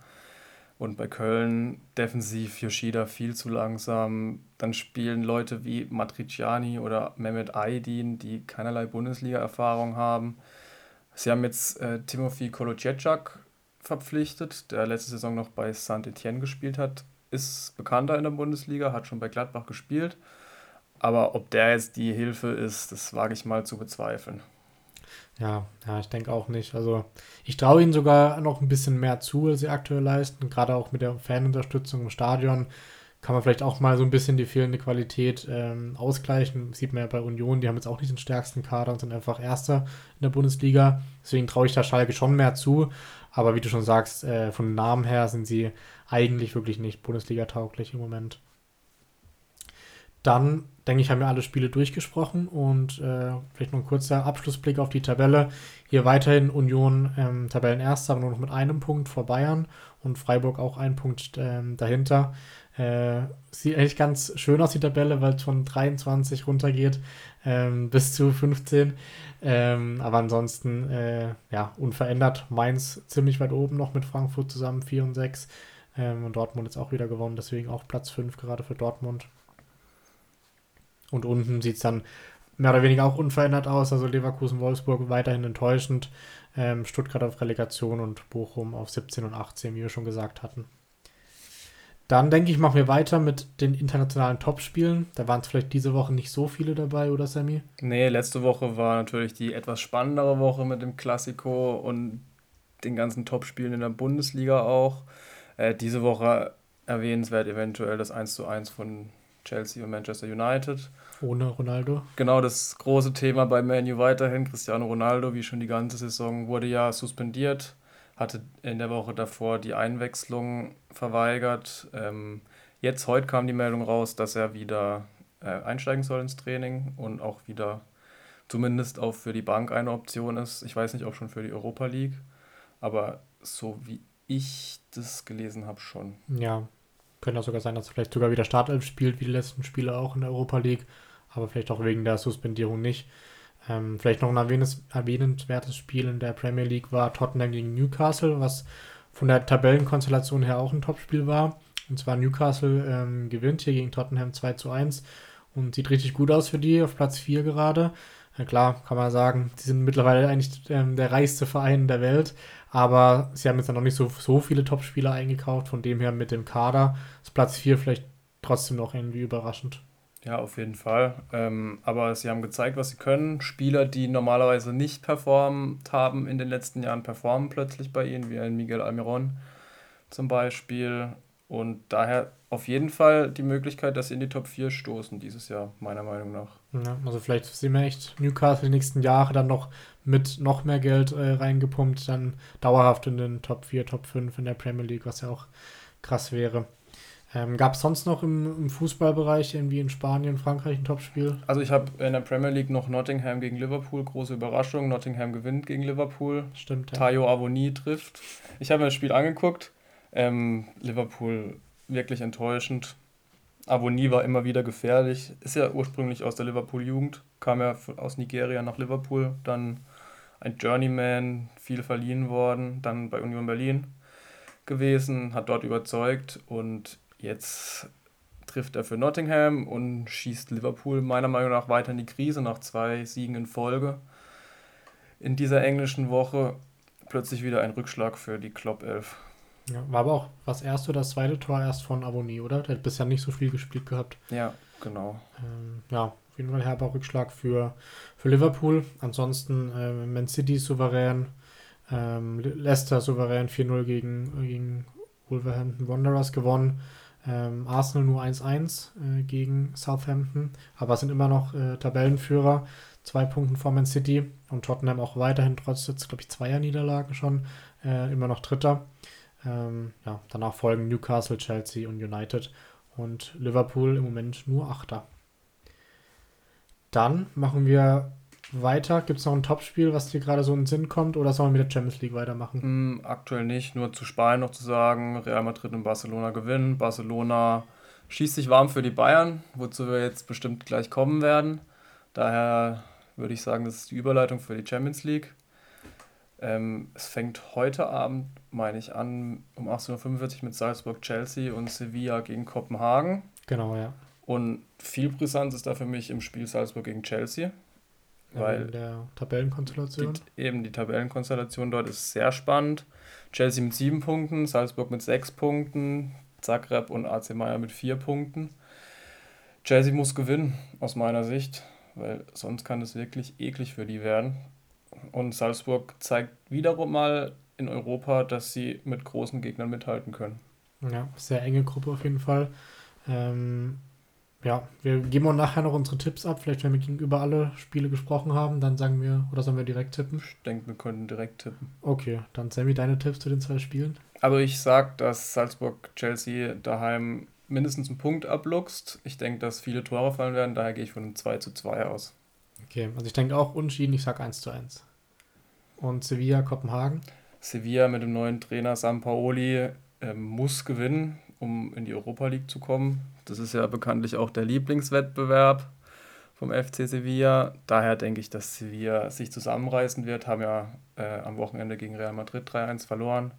Und bei Köln defensiv Yoshida viel zu langsam. Dann spielen Leute wie Matriciani oder Mehmet Aydin, die keinerlei Bundesliga-Erfahrung haben. Sie haben jetzt äh, Timothy Kolocecak verpflichtet, der letzte Saison noch bei Saint-Etienne gespielt hat. Ist bekannter in der Bundesliga, hat schon bei Gladbach gespielt. Aber ob der jetzt die Hilfe ist, das wage ich mal zu bezweifeln. Ja, ja, ich denke auch nicht. Also ich traue ihnen sogar noch ein bisschen mehr zu, als sie aktuell leisten. Gerade auch mit der Fanunterstützung im Stadion kann man vielleicht auch mal so ein bisschen die fehlende Qualität ähm, ausgleichen. Sieht man ja bei Union, die haben jetzt auch nicht den stärksten Kader und sind einfach Erster in der Bundesliga. Deswegen traue ich da Schalke schon mehr zu. Aber wie du schon sagst, äh, von Namen her sind sie eigentlich wirklich nicht Bundesliga-tauglich im Moment. Dann, denke ich, haben wir alle Spiele durchgesprochen und äh, vielleicht noch ein kurzer Abschlussblick auf die Tabelle. Hier weiterhin Union ähm, Tabellenerster, aber nur noch mit einem Punkt vor Bayern und Freiburg auch ein Punkt ähm, dahinter. Äh, sieht eigentlich ganz schön aus, die Tabelle, weil es von 23 runtergeht ähm, bis zu 15. Ähm, aber ansonsten, äh, ja, unverändert. Mainz ziemlich weit oben noch mit Frankfurt zusammen, 4 und 6. Ähm, und Dortmund jetzt auch wieder gewonnen, deswegen auch Platz 5 gerade für Dortmund. Und unten sieht es dann mehr oder weniger auch unverändert aus. Also Leverkusen-Wolfsburg weiterhin enttäuschend. Ähm, Stuttgart auf Relegation und Bochum auf 17 und 18, wie wir schon gesagt hatten. Dann denke ich, machen wir weiter mit den internationalen Topspielen. Da waren es vielleicht diese Woche nicht so viele dabei, oder Sammy? Nee, letzte Woche war natürlich die etwas spannendere Woche mit dem Klassiko und den ganzen Topspielen in der Bundesliga auch. Äh, diese Woche erwähnenswert eventuell das 1:1 von Chelsea und Manchester United. Ohne Ronaldo. Genau, das große Thema bei Manu weiterhin. Cristiano Ronaldo, wie schon die ganze Saison, wurde ja suspendiert, hatte in der Woche davor die Einwechslung verweigert. Ähm, jetzt, heute kam die Meldung raus, dass er wieder äh, einsteigen soll ins Training und auch wieder zumindest auch für die Bank eine Option ist. Ich weiß nicht, ob schon für die Europa League, aber so wie ich das gelesen habe, schon. Ja, könnte auch sogar sein, dass er vielleicht sogar wieder Startelf spielt, wie die letzten Spiele auch in der Europa League, aber vielleicht auch wegen der Suspendierung nicht. Ähm, vielleicht noch ein erwähnenswertes Spiel in der Premier League war Tottenham gegen Newcastle, was von der Tabellenkonstellation her auch ein Topspiel war. Und zwar Newcastle ähm, gewinnt hier gegen Tottenham 2 zu 1 und sieht richtig gut aus für die, auf Platz 4 gerade. Ja, klar, kann man sagen, sie sind mittlerweile eigentlich ähm, der reichste Verein der Welt, aber sie haben jetzt noch nicht so, so viele Top-Spieler eingekauft. Von dem her mit dem Kader ist Platz 4 vielleicht trotzdem noch irgendwie überraschend. Ja, auf jeden Fall. Ähm, aber sie haben gezeigt, was sie können. Spieler, die normalerweise nicht performt haben in den letzten Jahren, performen plötzlich bei ihnen, wie ein Miguel Almiron zum Beispiel. Und daher auf jeden Fall die Möglichkeit, dass sie in die Top 4 stoßen dieses Jahr, meiner Meinung nach. Ja, also vielleicht sehen wir echt Newcastle die nächsten Jahre dann noch mit noch mehr Geld äh, reingepumpt, dann dauerhaft in den Top 4, Top 5 in der Premier League, was ja auch krass wäre. Ähm, Gab es sonst noch im, im, Fußballbereich irgendwie in Spanien, Frankreich ein Topspiel? Also ich habe in der Premier League noch Nottingham gegen Liverpool, große Überraschung. Nottingham gewinnt gegen Liverpool. Stimmt. Ja. Tayo Avoni trifft. Ich habe mir das Spiel angeguckt. Ähm, Liverpool wirklich enttäuschend. Avoni war immer wieder gefährlich. Ist ja ursprünglich aus der Liverpool-Jugend, kam ja aus Nigeria nach Liverpool, dann ein Journeyman, viel verliehen worden, dann bei Union Berlin gewesen, hat dort überzeugt und jetzt trifft er für Nottingham und schießt Liverpool meiner Meinung nach weiter in die Krise nach zwei Siegen in Folge. In dieser englischen Woche plötzlich wieder ein Rückschlag für die Klopp 11. Ja, war aber auch das erste oder das zweite Tor erst von Aboni, oder? Der hat bisher nicht so viel gespielt gehabt. Ja, genau. Ähm, ja, auf jeden Fall herber Rückschlag für, für Liverpool. Ansonsten äh, Man City souverän, ähm, Leicester souverän 4-0 gegen, gegen Wolverhampton Wanderers gewonnen. Ähm, Arsenal nur 1-1 äh, gegen Southampton, aber sind immer noch äh, Tabellenführer, zwei Punkten vor Man City und Tottenham auch weiterhin trotz jetzt, glaube ich, zweier Niederlagen schon äh, immer noch Dritter. Ähm, ja, danach folgen Newcastle, Chelsea und United und Liverpool im Moment nur Achter. Dann machen wir weiter. Gibt es noch ein Topspiel, was dir gerade so in den Sinn kommt, oder sollen wir mit der Champions League weitermachen? Mm, aktuell nicht, nur zu Spanien noch zu sagen, Real Madrid und Barcelona gewinnen. Barcelona schießt sich warm für die Bayern, wozu wir jetzt bestimmt gleich kommen werden. Daher würde ich sagen, das ist die Überleitung für die Champions League. Ähm, es fängt heute Abend, meine ich, an um 18.45 Uhr mit Salzburg, Chelsea und Sevilla gegen Kopenhagen. Genau, ja. Und viel Brisanz ist da für mich im Spiel Salzburg gegen Chelsea. Ja, weil in der Tabellenkonstellation. Die, eben die Tabellenkonstellation dort ist sehr spannend. Chelsea mit sieben Punkten, Salzburg mit sechs Punkten, Zagreb und AC Maier mit vier Punkten. Chelsea muss gewinnen, aus meiner Sicht, weil sonst kann es wirklich eklig für die werden. Und Salzburg zeigt wiederum mal in Europa, dass sie mit großen Gegnern mithalten können. Ja, sehr enge Gruppe auf jeden Fall. Ähm, ja, wir geben auch nachher noch unsere Tipps ab. Vielleicht, wenn wir gegenüber alle Spiele gesprochen haben, dann sagen wir, oder sollen wir direkt tippen? Ich denke, wir können direkt tippen. Okay, dann Sammy, deine Tipps zu den zwei Spielen? Also ich sage, dass Salzburg-Chelsea daheim mindestens einen Punkt abluchst. Ich denke, dass viele Tore fallen werden, daher gehe ich von einem 2 zu 2 aus. Okay, also ich denke auch unschieden, ich sage 1 zu 1. Und Sevilla, Kopenhagen? Sevilla mit dem neuen Trainer Sampaoli äh, muss gewinnen, um in die Europa League zu kommen. Das ist ja bekanntlich auch der Lieblingswettbewerb vom FC Sevilla. Daher denke ich, dass Sevilla sich zusammenreißen wird. Haben ja äh, am Wochenende gegen Real Madrid 3-1 verloren.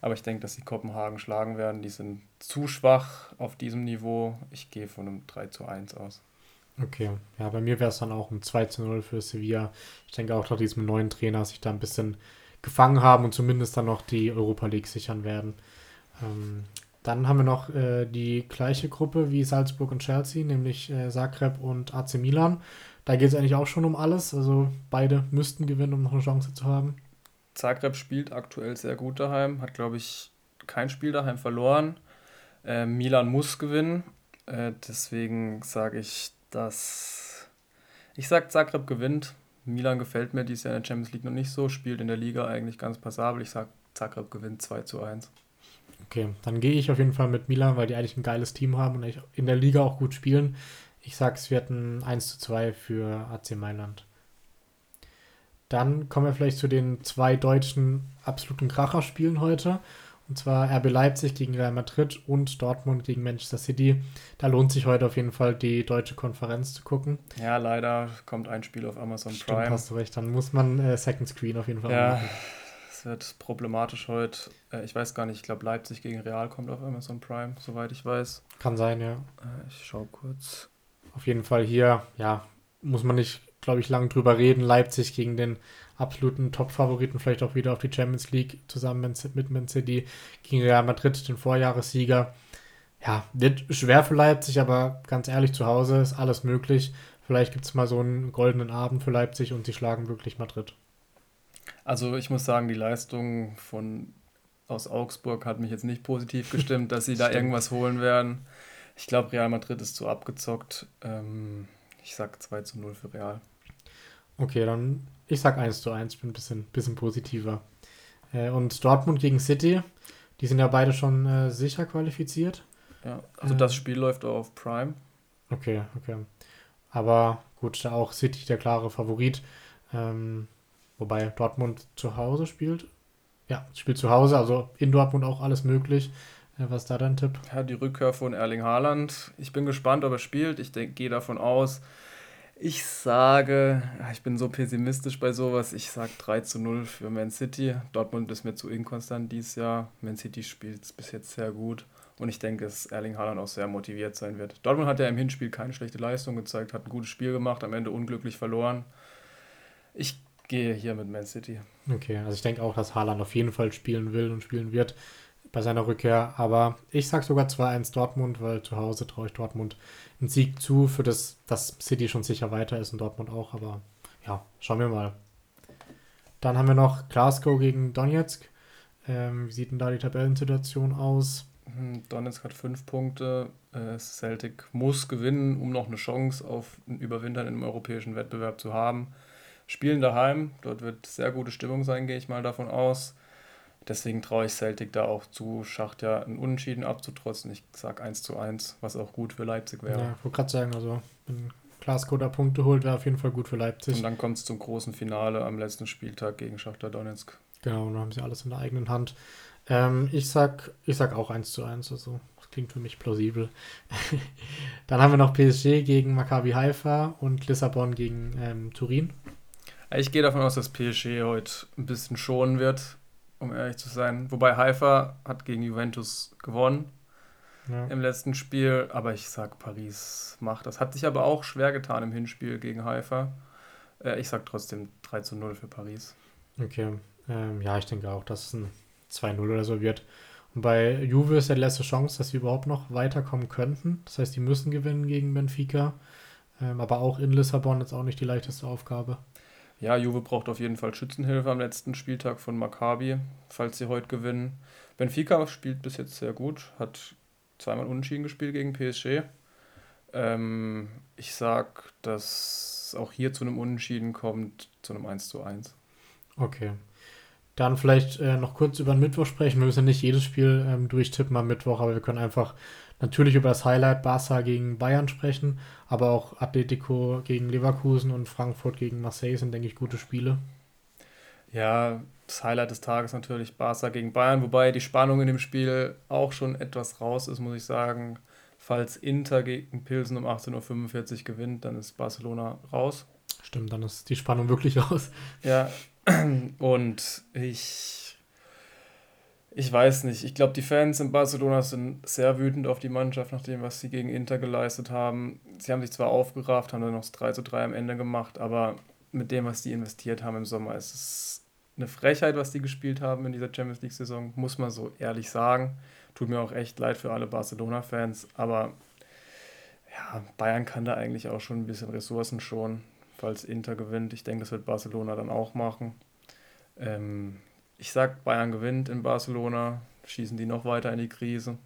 Aber ich denke, dass sie Kopenhagen schlagen werden. Die sind zu schwach auf diesem Niveau. Ich gehe von einem 3 zu 1 aus. Okay, ja, bei mir wäre es dann auch ein 2 zu 0 für Sevilla. Ich denke auch, dass diesem neuen Trainer sich da ein bisschen gefangen haben und zumindest dann noch die Europa League sichern werden. Ähm, dann haben wir noch äh, die gleiche Gruppe wie Salzburg und Chelsea, nämlich äh, Zagreb und AC Milan. Da geht es eigentlich auch schon um alles. Also beide müssten gewinnen, um noch eine Chance zu haben. Zagreb spielt aktuell sehr gut daheim, hat, glaube ich, kein Spiel daheim verloren. Äh, Milan muss gewinnen. Äh, deswegen sage ich dass ich sage, Zagreb gewinnt. Milan gefällt mir dieses Jahr in der Champions League noch nicht so, spielt in der Liga eigentlich ganz passabel. Ich sage, Zagreb gewinnt 2 zu 1. Okay, dann gehe ich auf jeden Fall mit Milan, weil die eigentlich ein geiles Team haben und in der Liga auch gut spielen. Ich sage, es wird ein 1 zu 2 für AC Mailand. Dann kommen wir vielleicht zu den zwei deutschen absoluten Kracherspielen heute. Und zwar RB Leipzig gegen Real Madrid und Dortmund gegen Manchester City. Da lohnt sich heute auf jeden Fall die deutsche Konferenz zu gucken. Ja, leider kommt ein Spiel auf Amazon Stimmt, Prime. hast du recht. Dann muss man äh, Second Screen auf jeden Fall ja, machen. Wird problematisch heute. Äh, ich weiß gar nicht, ich glaube Leipzig gegen Real kommt auf Amazon Prime, soweit ich weiß. Kann sein, ja. Äh, ich schaue kurz. Auf jeden Fall hier, ja, muss man nicht, glaube ich, lange drüber reden. Leipzig gegen den absoluten Top-Favoriten vielleicht auch wieder auf die Champions League zusammen mit Man City gegen Real Madrid, den Vorjahressieger. Ja, wird schwer für Leipzig, aber ganz ehrlich, zu Hause ist alles möglich. Vielleicht gibt es mal so einen goldenen Abend für Leipzig und sie schlagen wirklich Madrid. Also ich muss sagen, die Leistung von aus Augsburg hat mich jetzt nicht positiv gestimmt, dass sie da irgendwas holen werden. Ich glaube, Real Madrid ist zu abgezockt. Ähm, ich sage 2 zu 0 für Real. Okay, dann ich sag 1 zu 1, bin ein bisschen, bisschen positiver. Äh, und Dortmund gegen City, die sind ja beide schon äh, sicher qualifiziert. Ja, also äh, das Spiel läuft auch auf Prime. Okay, okay. Aber gut, da auch City der klare Favorit. Ähm, wobei Dortmund zu Hause spielt. Ja, spielt zu Hause, also in Dortmund auch alles möglich. Äh, was ist da dein Tipp? Ja, die Rückkehr von Erling Haaland. Ich bin gespannt, ob er spielt. Ich gehe davon aus, ich sage, ich bin so pessimistisch bei sowas, ich sage 3 zu 0 für Man City. Dortmund ist mir zu inkonstant dieses Jahr. Man City spielt bis jetzt sehr gut. Und ich denke, dass Erling Haaland auch sehr motiviert sein wird. Dortmund hat ja im Hinspiel keine schlechte Leistung gezeigt, hat ein gutes Spiel gemacht, am Ende unglücklich verloren. Ich gehe hier mit Man City. Okay, also ich denke auch, dass Haaland auf jeden Fall spielen will und spielen wird bei seiner Rückkehr. Aber ich sage sogar 2-1 Dortmund, weil zu Hause traue ich Dortmund einen Sieg zu, für das, dass City schon sicher weiter ist und Dortmund auch. Aber ja, schauen wir mal. Dann haben wir noch Glasgow gegen Donetsk. Ähm, wie sieht denn da die Tabellensituation aus? Hm, Donetsk hat fünf Punkte. Äh, Celtic muss gewinnen, um noch eine Chance auf ein Überwintern im europäischen Wettbewerb zu haben. Spielen daheim, dort wird sehr gute Stimmung sein, gehe ich mal davon aus. Deswegen traue ich Celtic da auch zu, Schacht ja einen Unentschieden abzutrotzen. Ich sage 1 zu 1, was auch gut für Leipzig wäre. Ja, ich wollte gerade sagen, also wenn Glasgow da Punkte holt, wäre auf jeden Fall gut für Leipzig. Und dann kommt es zum großen Finale am letzten Spieltag gegen Schachter Donetsk. Genau, und dann haben sie alles in der eigenen Hand. Ähm, ich, sag, ich sag auch 1 zu 1, also das klingt für mich plausibel. dann haben wir noch PSG gegen Maccabi Haifa und Lissabon gegen ähm, Turin. Ich gehe davon aus, dass PSG heute ein bisschen schonen wird um ehrlich zu sein. Wobei Haifa hat gegen Juventus gewonnen ja. im letzten Spiel, aber ich sag, Paris macht das. Hat sich aber auch schwer getan im Hinspiel gegen Haifa. Äh, ich sag trotzdem 3 zu 0 für Paris. Okay, ähm, ja, ich denke auch, dass es ein 2-0 oder so wird. Und bei Juve ist ja die letzte Chance, dass sie überhaupt noch weiterkommen könnten. Das heißt, die müssen gewinnen gegen Benfica. Ähm, aber auch in Lissabon ist auch nicht die leichteste Aufgabe. Ja, Juve braucht auf jeden Fall Schützenhilfe am letzten Spieltag von Maccabi, falls sie heute gewinnen. Benfica spielt bis jetzt sehr gut, hat zweimal unentschieden gespielt gegen PSG. Ähm, ich sag, dass auch hier zu einem Unentschieden kommt, zu einem 1 zu 1. Okay. Dann vielleicht äh, noch kurz über den Mittwoch sprechen. Wir müssen nicht jedes Spiel ähm, durchtippen am Mittwoch, aber wir können einfach natürlich über das Highlight Barca gegen Bayern sprechen, aber auch Atletico gegen Leverkusen und Frankfurt gegen Marseille sind, denke ich, gute Spiele. Ja, das Highlight des Tages natürlich Barca gegen Bayern, wobei die Spannung in dem Spiel auch schon etwas raus ist, muss ich sagen. Falls Inter gegen Pilsen um 18.45 Uhr gewinnt, dann ist Barcelona raus. Stimmt, dann ist die Spannung wirklich raus. Ja, und ich, ich weiß nicht. Ich glaube, die Fans in Barcelona sind sehr wütend auf die Mannschaft, nach dem, was sie gegen Inter geleistet haben. Sie haben sich zwar aufgerafft, haben dann noch das 3 zu 3 am Ende gemacht, aber mit dem, was die investiert haben im Sommer, ist es eine Frechheit, was die gespielt haben in dieser Champions League-Saison, muss man so ehrlich sagen. Tut mir auch echt leid für alle Barcelona-Fans, aber ja, Bayern kann da eigentlich auch schon ein bisschen Ressourcen schonen falls Inter gewinnt. Ich denke, das wird Barcelona dann auch machen. Ähm, ich sage, Bayern gewinnt in Barcelona, schießen die noch weiter in die Krise.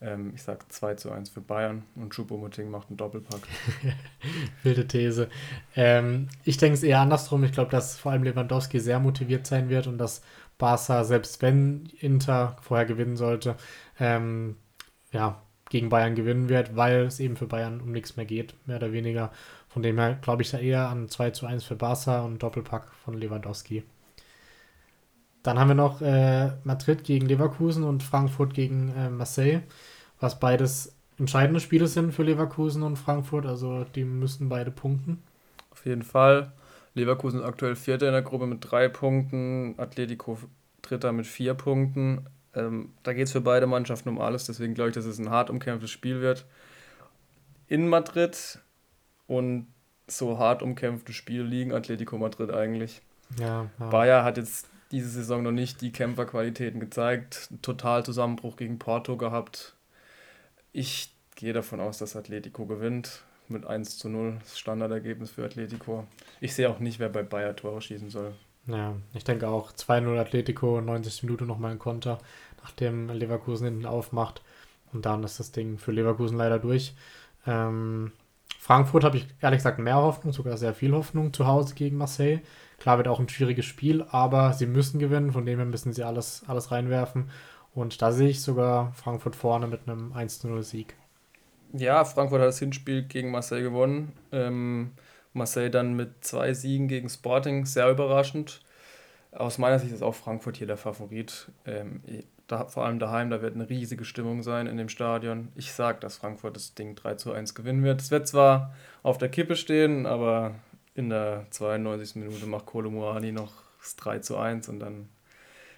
Ähm, ich sage 2 zu 1 für Bayern und Choupo-Moting macht einen Doppelpack. Wilde These. Ähm, ich denke es eher andersrum. Ich glaube, dass vor allem Lewandowski sehr motiviert sein wird und dass Barca, selbst wenn Inter vorher gewinnen sollte, ähm, ja, gegen Bayern gewinnen wird, weil es eben für Bayern um nichts mehr geht, mehr oder weniger. Von dem her glaube ich da eher an 2 zu 1 für Barca und Doppelpack von Lewandowski. Dann haben wir noch äh, Madrid gegen Leverkusen und Frankfurt gegen äh, Marseille, was beides entscheidende Spiele sind für Leverkusen und Frankfurt. Also die müssen beide punkten. Auf jeden Fall. Leverkusen ist aktuell Vierter in der Gruppe mit drei Punkten, Atletico Dritter mit vier Punkten. Ähm, da geht es für beide Mannschaften um alles, deswegen glaube ich, dass es ein hart umkämpftes Spiel wird. In Madrid und so hart umkämpfte Spiele liegen Atletico Madrid eigentlich. Ja, ja. Bayer hat jetzt diese Saison noch nicht die Kämpferqualitäten gezeigt. Total Zusammenbruch gegen Porto gehabt. Ich gehe davon aus, dass Atletico gewinnt mit 1 zu 0. Das Standardergebnis für Atletico. Ich sehe auch nicht, wer bei Bayer Tore schießen soll. Ja, ich denke auch 2-0 Atletico, 90 Minuten nochmal ein Konter, nachdem Leverkusen hinten aufmacht. Und dann ist das Ding für Leverkusen leider durch. Ähm, Frankfurt habe ich ehrlich gesagt mehr Hoffnung, sogar sehr viel Hoffnung zu Hause gegen Marseille. Klar wird auch ein schwieriges Spiel, aber sie müssen gewinnen, von dem her müssen sie alles, alles reinwerfen. Und da sehe ich sogar Frankfurt vorne mit einem 1-0-Sieg. Ja, Frankfurt hat das Hinspiel gegen Marseille gewonnen. Ähm, Marseille dann mit zwei Siegen gegen Sporting, sehr überraschend. Aus meiner Sicht ist auch Frankfurt hier der Favorit. Ähm, da, vor allem daheim, da wird eine riesige Stimmung sein in dem Stadion. Ich sage, dass Frankfurt das Ding 3 zu 1 gewinnen wird. Es wird zwar auf der Kippe stehen, aber in der 92. Minute macht Kolomuani noch das 3 zu 1 und dann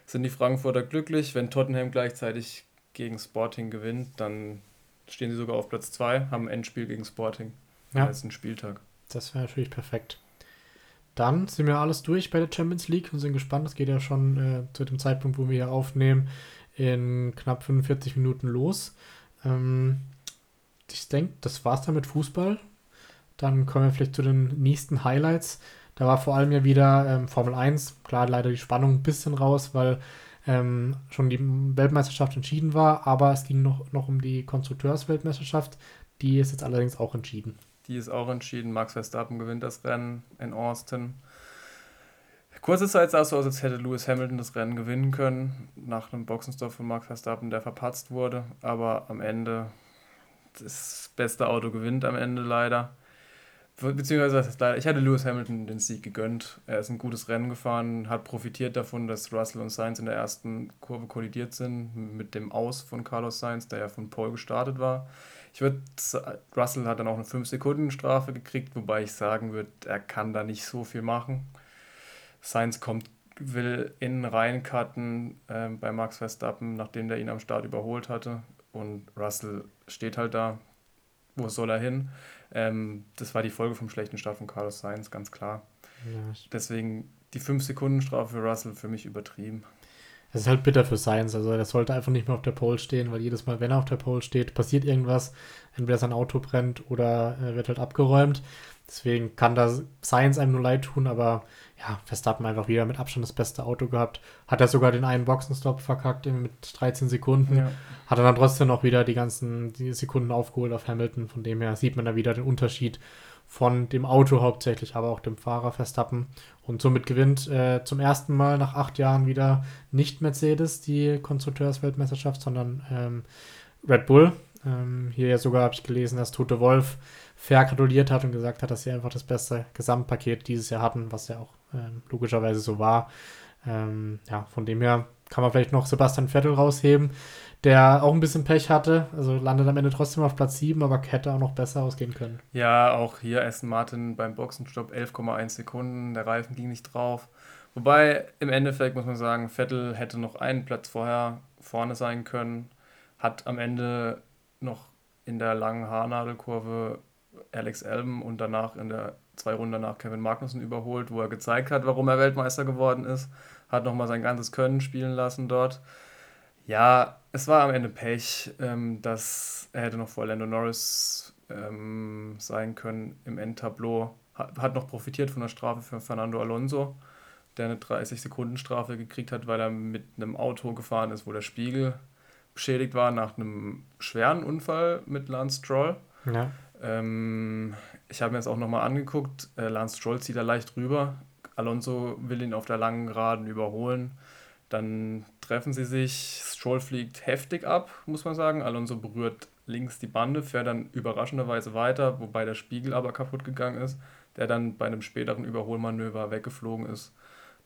sind die Frankfurter glücklich. Wenn Tottenham gleichzeitig gegen Sporting gewinnt, dann stehen sie sogar auf Platz 2, haben ein Endspiel gegen Sporting. Ja. Das ist ein Spieltag. Das wäre natürlich perfekt. Dann sind wir alles durch bei der Champions League und sind gespannt. Das geht ja schon äh, zu dem Zeitpunkt, wo wir hier aufnehmen, in knapp 45 Minuten los. Ähm, ich denke, das war's dann mit Fußball. Dann kommen wir vielleicht zu den nächsten Highlights. Da war vor allem ja wieder ähm, Formel 1. Klar, leider die Spannung ein bisschen raus, weil ähm, schon die Weltmeisterschaft entschieden war, aber es ging noch, noch um die Konstrukteursweltmeisterschaft. Die ist jetzt allerdings auch entschieden. Die ist auch entschieden. Max Verstappen gewinnt das Rennen in Austin. Kurze Zeit sah es so aus, als hätte Lewis Hamilton das Rennen gewinnen können, nach einem Boxenstopp von Max Verstappen, der verpatzt wurde. Aber am Ende, das beste Auto gewinnt am Ende leider. Beziehungsweise, ich hatte Lewis Hamilton den Sieg gegönnt. Er ist ein gutes Rennen gefahren, hat profitiert davon, dass Russell und Sainz in der ersten Kurve kollidiert sind, mit dem Aus von Carlos Sainz, der ja von Paul gestartet war. Ich würde, Russell hat dann auch eine 5-Sekunden-Strafe gekriegt, wobei ich sagen würde, er kann da nicht so viel machen. Sainz kommt, will innen reincutten äh, bei Max Verstappen, nachdem der ihn am Start überholt hatte. Und Russell steht halt da. Wo soll er hin? Ähm, das war die Folge vom schlechten Start von Carlos Sainz, ganz klar. Ja. Deswegen die 5-Sekunden-Strafe für Russell für mich übertrieben. Es ist halt bitter für Sainz. Also er sollte einfach nicht mehr auf der Pole stehen, weil jedes Mal, wenn er auf der Pole steht, passiert irgendwas. Entweder sein Auto brennt oder er wird halt abgeräumt. Deswegen kann da Science einem nur leid tun, aber ja, Verstappen einfach wieder mit Abstand das beste Auto gehabt. Hat er sogar den einen Boxenstopp verkackt mit 13 Sekunden. Ja. Hat er dann trotzdem noch wieder die ganzen die Sekunden aufgeholt auf Hamilton. Von dem her sieht man da wieder den Unterschied von dem Auto hauptsächlich, aber auch dem Fahrer Verstappen. Und somit gewinnt äh, zum ersten Mal nach acht Jahren wieder nicht Mercedes die Konstrukteursweltmeisterschaft, sondern ähm, Red Bull. Ähm, hier ja sogar habe ich gelesen, dass Tote Wolf fair gratuliert hat und gesagt hat, dass sie einfach das beste Gesamtpaket dieses Jahr hatten, was ja auch ähm, logischerweise so war. Ähm, ja, von dem her kann man vielleicht noch Sebastian Vettel rausheben, der auch ein bisschen Pech hatte. Also landet am Ende trotzdem auf Platz 7, aber hätte auch noch besser ausgehen können. Ja, auch hier Aston Martin beim Boxenstopp 11,1 Sekunden. Der Reifen ging nicht drauf. Wobei im Endeffekt muss man sagen, Vettel hätte noch einen Platz vorher vorne sein können. Hat am Ende noch in der langen Haarnadelkurve Alex Albon und danach in der zwei Runden danach Kevin Magnussen überholt, wo er gezeigt hat, warum er Weltmeister geworden ist. Hat nochmal sein ganzes Können spielen lassen dort. Ja, es war am Ende Pech, ähm, dass er hätte noch vor Lando Norris ähm, sein können im Endtableau. Hat, hat noch profitiert von der Strafe für Fernando Alonso, der eine 30-Sekunden-Strafe gekriegt hat, weil er mit einem Auto gefahren ist, wo der Spiegel beschädigt war nach einem schweren Unfall mit Lance Stroll. Ja. Ähm, ich habe mir das auch nochmal angeguckt. Äh, Lance Stroll zieht da leicht rüber. Alonso will ihn auf der langen Geraden überholen. Dann treffen sie sich. Stroll fliegt heftig ab, muss man sagen. Alonso berührt links die Bande, fährt dann überraschenderweise weiter, wobei der Spiegel aber kaputt gegangen ist, der dann bei einem späteren Überholmanöver weggeflogen ist.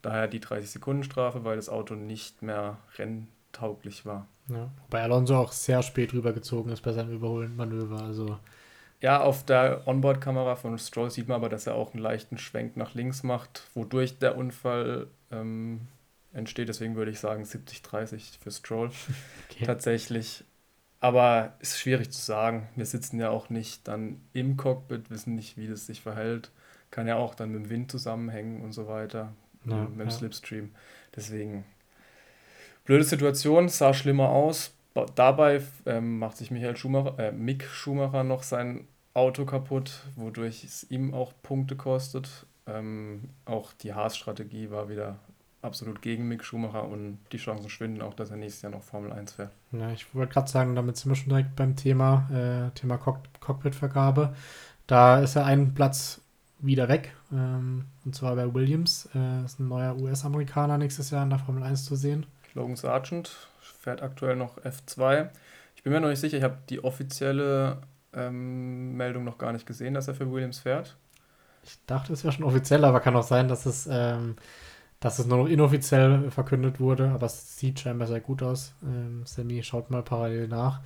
Daher die 30-Sekunden-Strafe, weil das Auto nicht mehr renntauglich war. Ja, wobei Alonso auch sehr spät rübergezogen ist bei seinem Überholmanöver. Also ja, auf der Onboard-Kamera von Stroll sieht man aber, dass er auch einen leichten Schwenk nach links macht, wodurch der Unfall ähm, entsteht. Deswegen würde ich sagen 70-30 für Stroll. Okay. Tatsächlich. Aber ist schwierig zu sagen. Wir sitzen ja auch nicht dann im Cockpit, wissen nicht, wie das sich verhält. Kann ja auch dann mit dem Wind zusammenhängen und so weiter. Ja, mit dem ja. Slipstream. Deswegen. Blöde Situation, sah schlimmer aus, Dabei ähm, macht sich Michael Schumacher, äh, Mick Schumacher noch sein Auto kaputt, wodurch es ihm auch Punkte kostet. Ähm, auch die Haas-Strategie war wieder absolut gegen Mick Schumacher und die Chancen schwinden auch, dass er nächstes Jahr noch Formel 1 fährt. Ja, ich wollte gerade sagen, damit sind wir schon direkt beim Thema, äh, Thema Cock Cockpit-Vergabe. Da ist ja ein Platz wieder weg, ähm, und zwar bei Williams. Äh, ist ein neuer US-Amerikaner nächstes Jahr in der Formel 1 zu sehen. Logan Sargent fährt aktuell noch F2. Ich bin mir noch nicht sicher, ich habe die offizielle ähm, Meldung noch gar nicht gesehen, dass er für Williams fährt. Ich dachte, es wäre schon offiziell, aber kann auch sein, dass es, ähm, dass es nur noch inoffiziell verkündet wurde. Aber es sieht scheinbar sehr gut aus. Ähm, Sammy schaut mal parallel nach.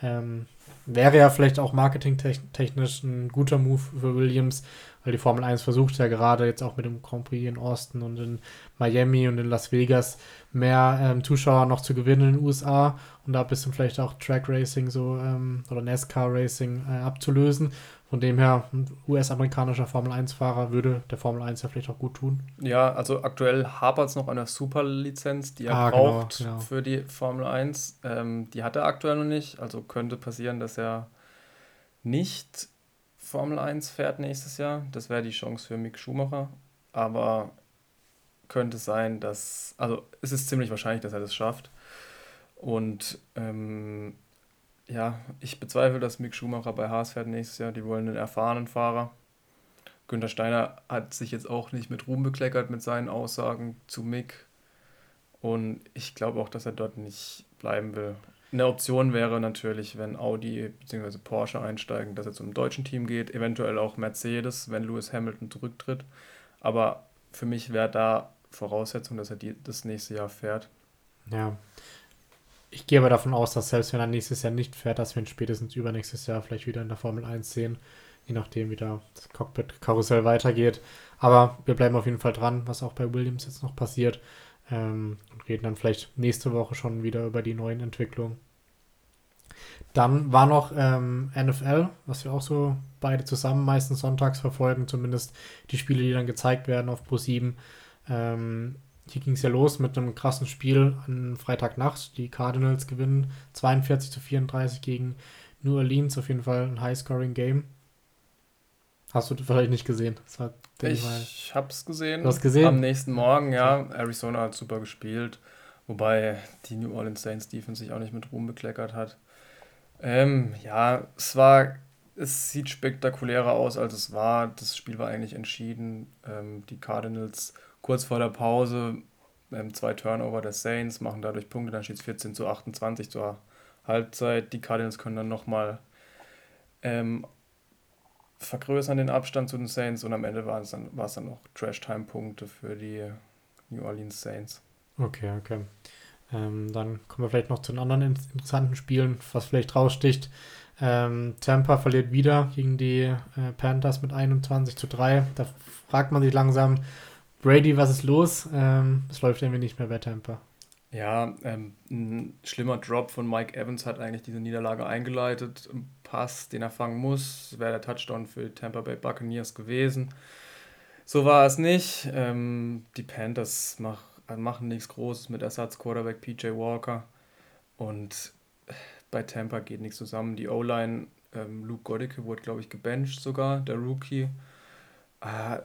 Ähm, wäre ja vielleicht auch marketingtechnisch ein guter Move für Williams, weil die Formel 1 versucht ja gerade jetzt auch mit dem Grand Prix in Austin und in Miami und in Las Vegas mehr ähm, Zuschauer noch zu gewinnen in den USA und da ein bisschen vielleicht auch Track Racing so ähm, oder NASCAR Racing äh, abzulösen. Von dem her, ein US-amerikanischer Formel 1-Fahrer würde der Formel 1 ja vielleicht auch gut tun. Ja, also aktuell hapert es noch an der Super-Lizenz, die er ah, genau, braucht genau, genau. für die Formel 1. Ähm, die hat er aktuell noch nicht, also könnte passieren, dass er nicht Formel 1 fährt nächstes Jahr. Das wäre die Chance für Mick Schumacher. Aber könnte sein, dass, also es ist ziemlich wahrscheinlich, dass er das schafft. Und ähm, ja, ich bezweifle, dass Mick Schumacher bei Haas fährt nächstes Jahr. Die wollen einen erfahrenen Fahrer. Günther Steiner hat sich jetzt auch nicht mit Ruhm bekleckert mit seinen Aussagen zu Mick. Und ich glaube auch, dass er dort nicht bleiben will. Eine Option wäre natürlich, wenn Audi bzw. Porsche einsteigen, dass er zum deutschen Team geht, eventuell auch Mercedes, wenn Lewis Hamilton zurücktritt. Aber für mich wäre da Voraussetzung, dass er die, das nächste Jahr fährt. Ja. Ich gehe aber davon aus, dass selbst wenn er nächstes Jahr nicht fährt, dass wir ihn spätestens übernächstes Jahr vielleicht wieder in der Formel 1 sehen, je nachdem, wie da das Cockpit-Karussell weitergeht. Aber wir bleiben auf jeden Fall dran, was auch bei Williams jetzt noch passiert. Ähm, und reden dann vielleicht nächste Woche schon wieder über die neuen Entwicklungen. Dann war noch ähm, NFL, was wir auch so beide zusammen meistens sonntags verfolgen, zumindest die Spiele, die dann gezeigt werden auf Pro7. Ähm, hier ging es ja los mit einem krassen Spiel an Freitagnacht. Die Cardinals gewinnen 42 zu 34 gegen New Orleans. Auf jeden Fall ein High-Scoring-Game. Hast du vielleicht nicht gesehen? War, ich mal, hab's gesehen. Du hast gesehen? Am nächsten Morgen, ja. Arizona hat super gespielt. Wobei die New Orleans Saints Defense sich auch nicht mit Ruhm bekleckert hat. Ähm, ja, es war, es sieht spektakulärer aus, als es war. Das Spiel war eigentlich entschieden. Ähm, die Cardinals kurz vor der Pause ähm, zwei Turnover der Saints machen dadurch Punkte, dann steht es 14 zu 28 zur Halbzeit. Die Cardinals können dann nochmal ähm, vergrößern den Abstand zu den Saints und am Ende war es dann, dann noch Trash-Time-Punkte für die New Orleans Saints. Okay, okay. Ähm, dann kommen wir vielleicht noch zu den anderen interessanten Spielen, was vielleicht raussticht. Ähm, Tampa verliert wieder gegen die äh, Panthers mit 21 zu 3. Da fragt man sich langsam, Brady, was ist los? Ähm, es läuft irgendwie nicht mehr bei Tampa. Ja, ähm, ein schlimmer Drop von Mike Evans hat eigentlich diese Niederlage eingeleitet. Ein Pass, den er fangen muss, wäre der Touchdown für Tampa Bay Buccaneers gewesen. So war es nicht. Ähm, die Panthers mach, machen nichts Großes mit Ersatz-Quarterback PJ Walker. Und bei Tampa geht nichts zusammen. Die O-Line, ähm, Luke Godicke wurde, glaube ich, gebencht sogar, der Rookie. Äh,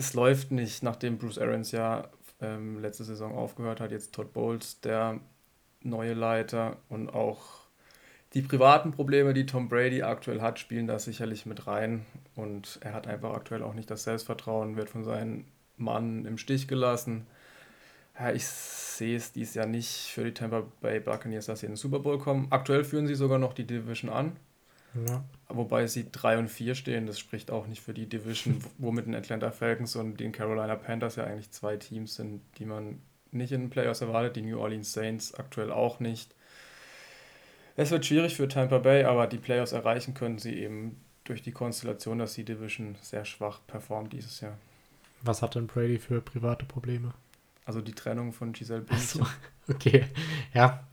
es läuft nicht, nachdem Bruce Arians ja ähm, letzte Saison aufgehört hat. Jetzt Todd Bowles, der neue Leiter und auch die privaten Probleme, die Tom Brady aktuell hat, spielen da sicherlich mit rein. Und er hat einfach aktuell auch nicht das Selbstvertrauen, wird von seinem Mann im Stich gelassen. Ja, ich sehe es dieses Jahr nicht für die Tampa Bay Buccaneers, dass sie in den Super Bowl kommen. Aktuell führen sie sogar noch die Division an. Ja. Wobei sie 3 und 4 stehen, das spricht auch nicht für die Division, womit den Atlanta Falcons und den Carolina Panthers ja eigentlich zwei Teams sind, die man nicht in den Playoffs erwartet, die New Orleans Saints aktuell auch nicht. Es wird schwierig für Tampa Bay, aber die Playoffs erreichen können sie eben durch die Konstellation, dass die Division sehr schwach performt dieses Jahr. Was hat denn Brady für private Probleme? Also die Trennung von Giselle Bündchen. So, okay, ja,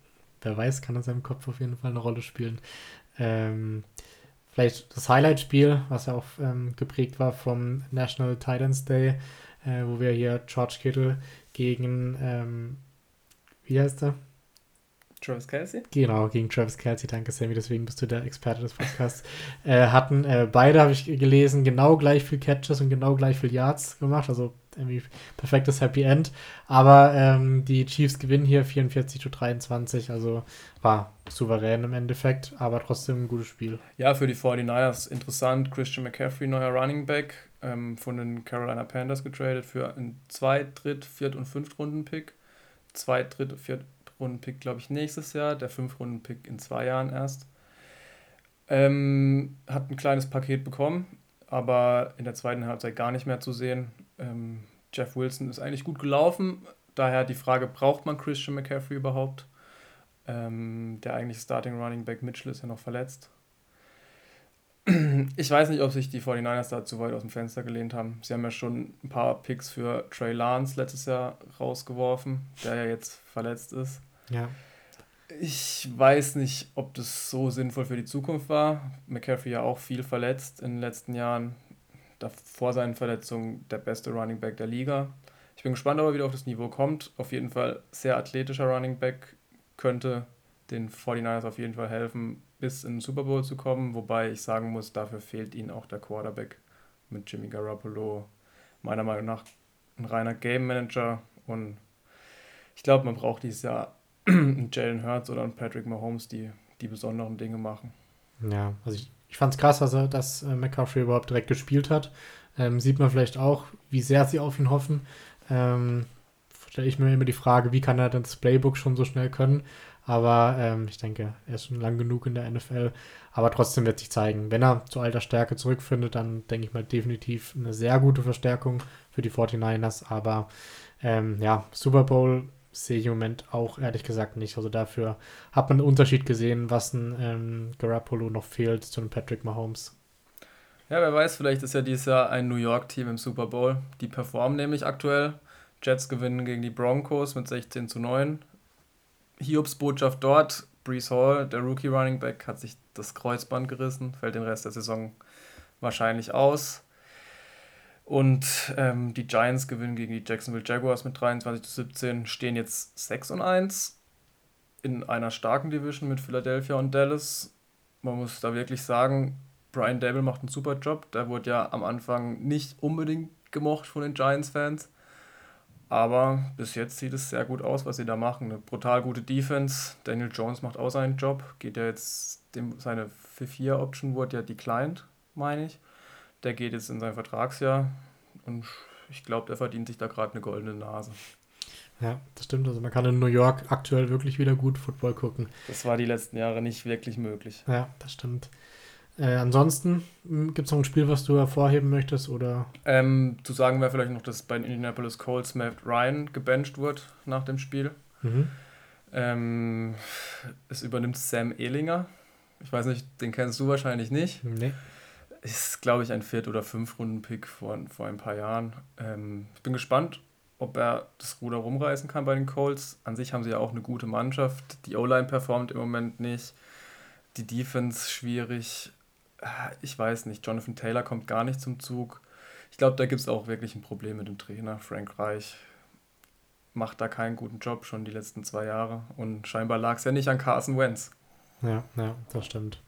wer weiß, kann in seinem Kopf auf jeden Fall eine Rolle spielen. Ähm, vielleicht das Highlight-Spiel, was ja auch ähm, geprägt war vom National Titans Day, äh, wo wir hier George Kittle gegen, ähm, wie heißt er? Travis Kelsey? Genau, gegen Travis Kelsey, danke Sammy, deswegen bist du der Experte des Podcasts. äh, hatten äh, beide, habe ich gelesen, genau gleich viel Catches und genau gleich viel Yards gemacht, also irgendwie perfektes Happy End. Aber ähm, die Chiefs gewinnen hier 44 zu 23, also war souverän im Endeffekt, aber trotzdem ein gutes Spiel. Ja, für die 49ers interessant. Christian McCaffrey, neuer Running Back, ähm, von den Carolina Panthers getradet für einen Zweit-, Dritt-, Viert- und Fünftrunden-Pick. Zweit-, Dritt-, Viert-Runden-Pick, glaube ich, nächstes Jahr. Der Fünf-Runden-Pick in zwei Jahren erst. Ähm, hat ein kleines Paket bekommen, aber in der zweiten Halbzeit gar nicht mehr zu sehen. Ähm, Jeff Wilson ist eigentlich gut gelaufen. Daher die Frage, braucht man Christian McCaffrey überhaupt? Ähm, der eigentlich Starting Running Back Mitchell ist ja noch verletzt. Ich weiß nicht, ob sich die 49ers da zu weit aus dem Fenster gelehnt haben. Sie haben ja schon ein paar Picks für Trey Lance letztes Jahr rausgeworfen, der ja jetzt verletzt ist. Ja. Ich weiß nicht, ob das so sinnvoll für die Zukunft war. McCaffrey ja auch viel verletzt in den letzten Jahren vor seinen Verletzungen der beste Running Back der Liga. Ich bin gespannt, ob er wieder auf das Niveau kommt. Auf jeden Fall sehr athletischer Running Back könnte den 49ers auf jeden Fall helfen, bis in den Super Bowl zu kommen. Wobei ich sagen muss, dafür fehlt ihnen auch der Quarterback mit Jimmy Garoppolo. Meiner Meinung nach ein reiner Game Manager und ich glaube, man braucht dieses Jahr einen Jalen Hurts oder einen Patrick Mahomes, die die besonderen Dinge machen. Ja, also ich, ich fand es krass, dass, er, dass äh, McCaffrey überhaupt direkt gespielt hat. Ähm, sieht man vielleicht auch, wie sehr sie auf ihn hoffen. Ähm, Stelle ich mir immer die Frage, wie kann er denn das Playbook schon so schnell können? Aber ähm, ich denke, er ist schon lang genug in der NFL. Aber trotzdem wird sich zeigen, wenn er zu alter Stärke zurückfindet, dann denke ich mal definitiv eine sehr gute Verstärkung für die 49ers. Aber ähm, ja, Super Bowl sehe ich im Moment auch ehrlich gesagt nicht. Also dafür hat man einen Unterschied gesehen, was ein ähm, Garoppolo noch fehlt zu einem Patrick Mahomes. Ja, wer weiß, vielleicht ist ja dieses Jahr ein New York-Team im Super Bowl. Die performen nämlich aktuell. Jets gewinnen gegen die Broncos mit 16 zu 9. Hiobs Botschaft dort. Brees Hall, der Rookie Running Back, hat sich das Kreuzband gerissen, fällt den Rest der Saison wahrscheinlich aus. Und ähm, die Giants gewinnen gegen die Jacksonville Jaguars mit 23 zu 17, stehen jetzt 6 und 1 in einer starken Division mit Philadelphia und Dallas. Man muss da wirklich sagen, Brian Dable macht einen super Job. Der wurde ja am Anfang nicht unbedingt gemocht von den Giants-Fans. Aber bis jetzt sieht es sehr gut aus, was sie da machen. Eine brutal gute Defense. Daniel Jones macht auch seinen Job. Geht ja jetzt, dem, seine 4-4-Option wurde ja declined, meine ich der geht jetzt in sein Vertragsjahr und ich glaube, der verdient sich da gerade eine goldene Nase. Ja, das stimmt. Also man kann in New York aktuell wirklich wieder gut Football gucken. Das war die letzten Jahre nicht wirklich möglich. Ja, das stimmt. Äh, ansonsten hm, gibt es noch ein Spiel, was du hervorheben möchtest? Oder? Ähm, zu sagen wäre vielleicht noch, dass bei den Indianapolis Colts Matt Ryan gebencht wird nach dem Spiel. Mhm. Ähm, es übernimmt Sam Ehlinger. Ich weiß nicht, den kennst du wahrscheinlich nicht. Nee ist, glaube ich, ein Viert- oder Fünf-Runden-Pick vor, vor ein paar Jahren. Ähm, ich bin gespannt, ob er das Ruder rumreißen kann bei den Colts. An sich haben sie ja auch eine gute Mannschaft. Die O-Line performt im Moment nicht. Die Defense schwierig. Ich weiß nicht, Jonathan Taylor kommt gar nicht zum Zug. Ich glaube, da gibt es auch wirklich ein Problem mit dem Trainer. Frank Reich macht da keinen guten Job schon die letzten zwei Jahre. Und scheinbar lag es ja nicht an Carson Wentz. Ja, ja, das stimmt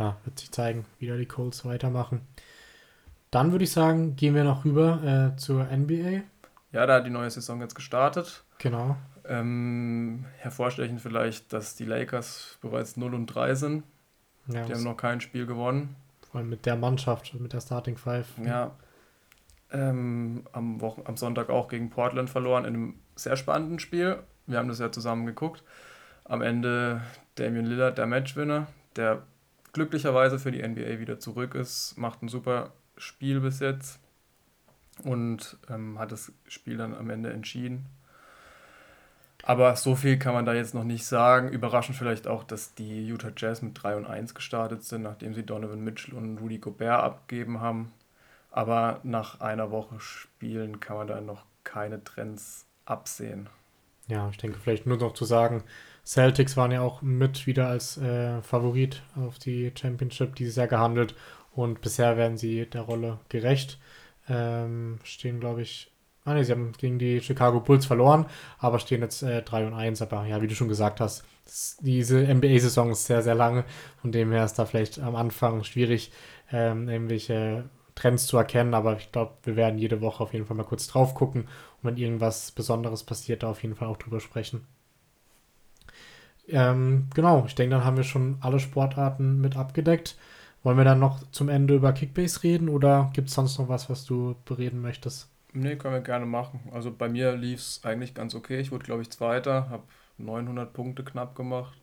ja, wird sich zeigen, wie da die Colts weitermachen. Dann würde ich sagen, gehen wir noch rüber äh, zur NBA. Ja, da hat die neue Saison jetzt gestartet. Genau. Ähm, hervorstechend vielleicht, dass die Lakers bereits 0 und 3 sind. Ja, die haben noch kein Spiel gewonnen. Vor allem mit der Mannschaft, mit der Starting Five. Ja. Ähm, am, Wochen am Sonntag auch gegen Portland verloren in einem sehr spannenden Spiel. Wir haben das ja zusammen geguckt. Am Ende Damian Lillard, der Matchwinner, der glücklicherweise für die NBA wieder zurück ist, macht ein super Spiel bis jetzt und ähm, hat das Spiel dann am Ende entschieden. Aber so viel kann man da jetzt noch nicht sagen. Überraschend vielleicht auch, dass die Utah Jazz mit 3 und 1 gestartet sind, nachdem sie Donovan Mitchell und Rudy Gobert abgegeben haben. Aber nach einer Woche Spielen kann man da noch keine Trends absehen. Ja, ich denke vielleicht nur noch zu sagen, Celtics waren ja auch mit wieder als äh, Favorit auf die Championship dieses Jahr gehandelt und bisher werden sie der Rolle gerecht. Ähm, stehen, glaube ich, ah ne, sie haben gegen die Chicago Bulls verloren, aber stehen jetzt äh, 3 und 1. Aber ja, wie du schon gesagt hast, diese NBA-Saison ist sehr, sehr lange. Von dem her ist da vielleicht am Anfang schwierig, ähm, irgendwelche Trends zu erkennen, aber ich glaube, wir werden jede Woche auf jeden Fall mal kurz drauf gucken und wenn irgendwas Besonderes passiert, da auf jeden Fall auch drüber sprechen. Ähm, genau, ich denke, dann haben wir schon alle Sportarten mit abgedeckt. Wollen wir dann noch zum Ende über Kickbase reden oder gibt es sonst noch was, was du bereden möchtest? Nee, können wir gerne machen. Also bei mir lief es eigentlich ganz okay. Ich wurde, glaube ich, Zweiter, habe 900 Punkte knapp gemacht.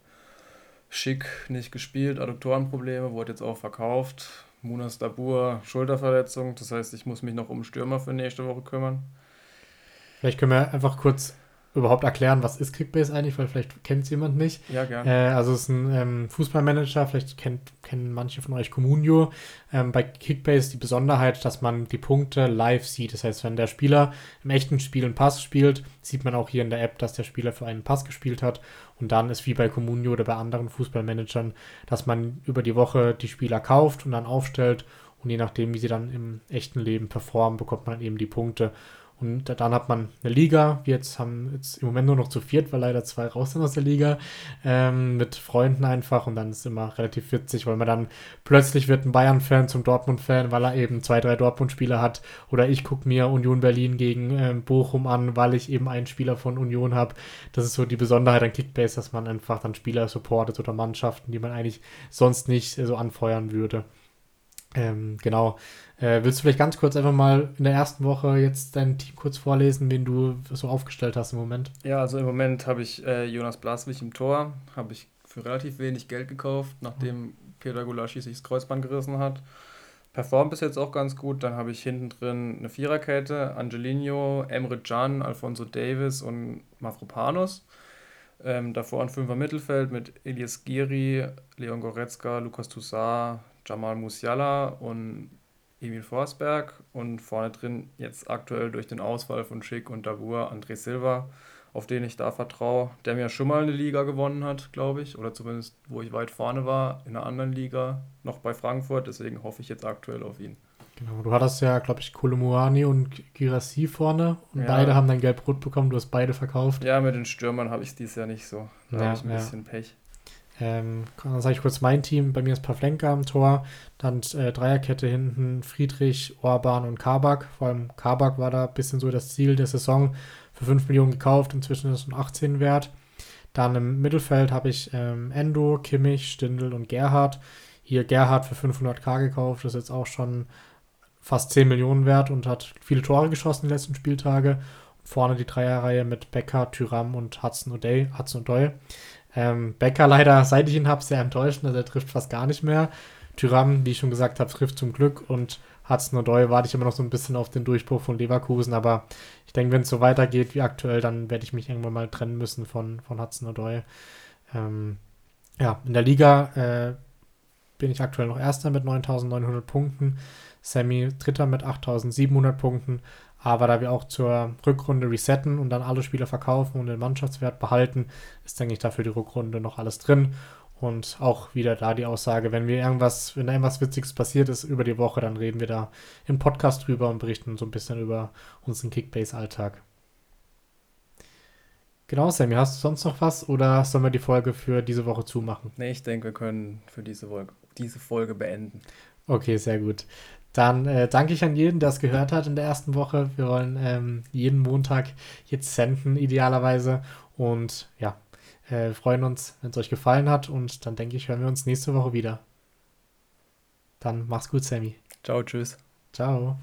Schick nicht gespielt, Adduktorenprobleme, wurde jetzt auch verkauft. Munas Dabur, Schulterverletzung. Das heißt, ich muss mich noch um Stürmer für nächste Woche kümmern. Vielleicht können wir einfach kurz überhaupt erklären, was ist Kickbase eigentlich, weil vielleicht kennt es jemand nicht. Ja, gerne. Äh, also es ist ein ähm, Fußballmanager, vielleicht kennt, kennen manche von euch Comunio. Ähm, bei Kickbase die Besonderheit, dass man die Punkte live sieht. Das heißt, wenn der Spieler im echten Spiel einen Pass spielt, sieht man auch hier in der App, dass der Spieler für einen Pass gespielt hat. Und dann ist wie bei Comunio oder bei anderen Fußballmanagern, dass man über die Woche die Spieler kauft und dann aufstellt. Und je nachdem, wie sie dann im echten Leben performen, bekommt man eben die Punkte. Und dann hat man eine Liga. Wir jetzt haben jetzt im Moment nur noch zu viert, weil leider zwei raus sind aus der Liga. Ähm, mit Freunden einfach. Und dann ist immer relativ witzig, weil man dann plötzlich wird ein Bayern-Fan zum Dortmund-Fan, weil er eben zwei, drei Dortmund-Spieler hat. Oder ich gucke mir Union Berlin gegen ähm, Bochum an, weil ich eben einen Spieler von Union habe. Das ist so die Besonderheit an Kickbase, dass man einfach dann Spieler supportet oder Mannschaften, die man eigentlich sonst nicht äh, so anfeuern würde. Ähm, genau. Äh, willst du vielleicht ganz kurz einfach mal in der ersten Woche jetzt dein Team kurz vorlesen, wen du so aufgestellt hast im Moment? Ja, also im Moment habe ich äh, Jonas Blaswig im Tor, habe ich für relativ wenig Geld gekauft, nachdem. Peter Gulaschi sich das Kreuzband gerissen hat. Performt bis jetzt auch ganz gut. Dann habe ich hinten drin eine Viererkette, Angelino, Emre Can, Alfonso Davis und Mafropanos. Ähm, davor ein Fünfer Mittelfeld mit Elias Giri, Leon Goretzka, Lukas Toussaint, Jamal Musiala und Emil Forsberg und vorne drin jetzt aktuell durch den Ausfall von Schick und Dabur André Silva, auf den ich da vertraue, der mir schon mal eine Liga gewonnen hat, glaube ich, oder zumindest wo ich weit vorne war, in einer anderen Liga, noch bei Frankfurt, deswegen hoffe ich jetzt aktuell auf ihn. Genau, du hattest ja, glaube ich, Kolomuani und Girassi vorne und ja. beide haben dann gelb-rot bekommen, du hast beide verkauft. Ja, mit den Stürmern habe ich es dieses Jahr nicht so. Da ja, habe ich ein ja. bisschen Pech. Ähm, dann sage ich kurz mein Team. Bei mir ist Pavlenka am Tor. Dann äh, Dreierkette hinten Friedrich, Orban und Kabak. Vor allem Kabak war da ein bisschen so das Ziel der Saison. Für 5 Millionen gekauft. Inzwischen ist es ein 18 wert. Dann im Mittelfeld habe ich ähm, Endo, Kimmich, Stindl und Gerhard. Hier Gerhard für 500k gekauft. Das ist jetzt auch schon fast 10 Millionen wert und hat viele Tore geschossen in den letzten Spieltage. Vorne die Dreierreihe mit Becker, Tyram und Hudson O'Day, Hudson O'Doy. Ähm, Becker leider, seit ich ihn habe, sehr enttäuschend. Also er trifft fast gar nicht mehr. Tyram, wie ich schon gesagt habe, trifft zum Glück und Hudson O'Doy warte ich immer noch so ein bisschen auf den Durchbruch von Leverkusen, aber ich denke, wenn es so weitergeht wie aktuell, dann werde ich mich irgendwann mal trennen müssen von, von Hudson O'Doy. Ähm, ja, in der Liga äh, bin ich aktuell noch Erster mit 9.900 Punkten. Sammy Dritter mit 8.700 Punkten. Aber da wir auch zur Rückrunde resetten und dann alle Spieler verkaufen und den Mannschaftswert behalten, ist, denke ich, dafür die Rückrunde noch alles drin. Und auch wieder da die Aussage, wenn wir irgendwas, wenn da irgendwas Witziges passiert ist über die Woche, dann reden wir da im Podcast drüber und berichten so ein bisschen über unseren Kickbase-Alltag. Genau, Sammy, hast du sonst noch was oder sollen wir die Folge für diese Woche zumachen? Nee, ich denke, wir können für diese Folge, diese Folge beenden. Okay, sehr gut. Dann äh, danke ich an jeden, der es gehört hat in der ersten Woche. Wir wollen ähm, jeden Montag jetzt senden, idealerweise. Und ja, äh, freuen uns, wenn es euch gefallen hat. Und dann denke ich, hören wir uns nächste Woche wieder. Dann mach's gut, Sammy. Ciao, tschüss. Ciao.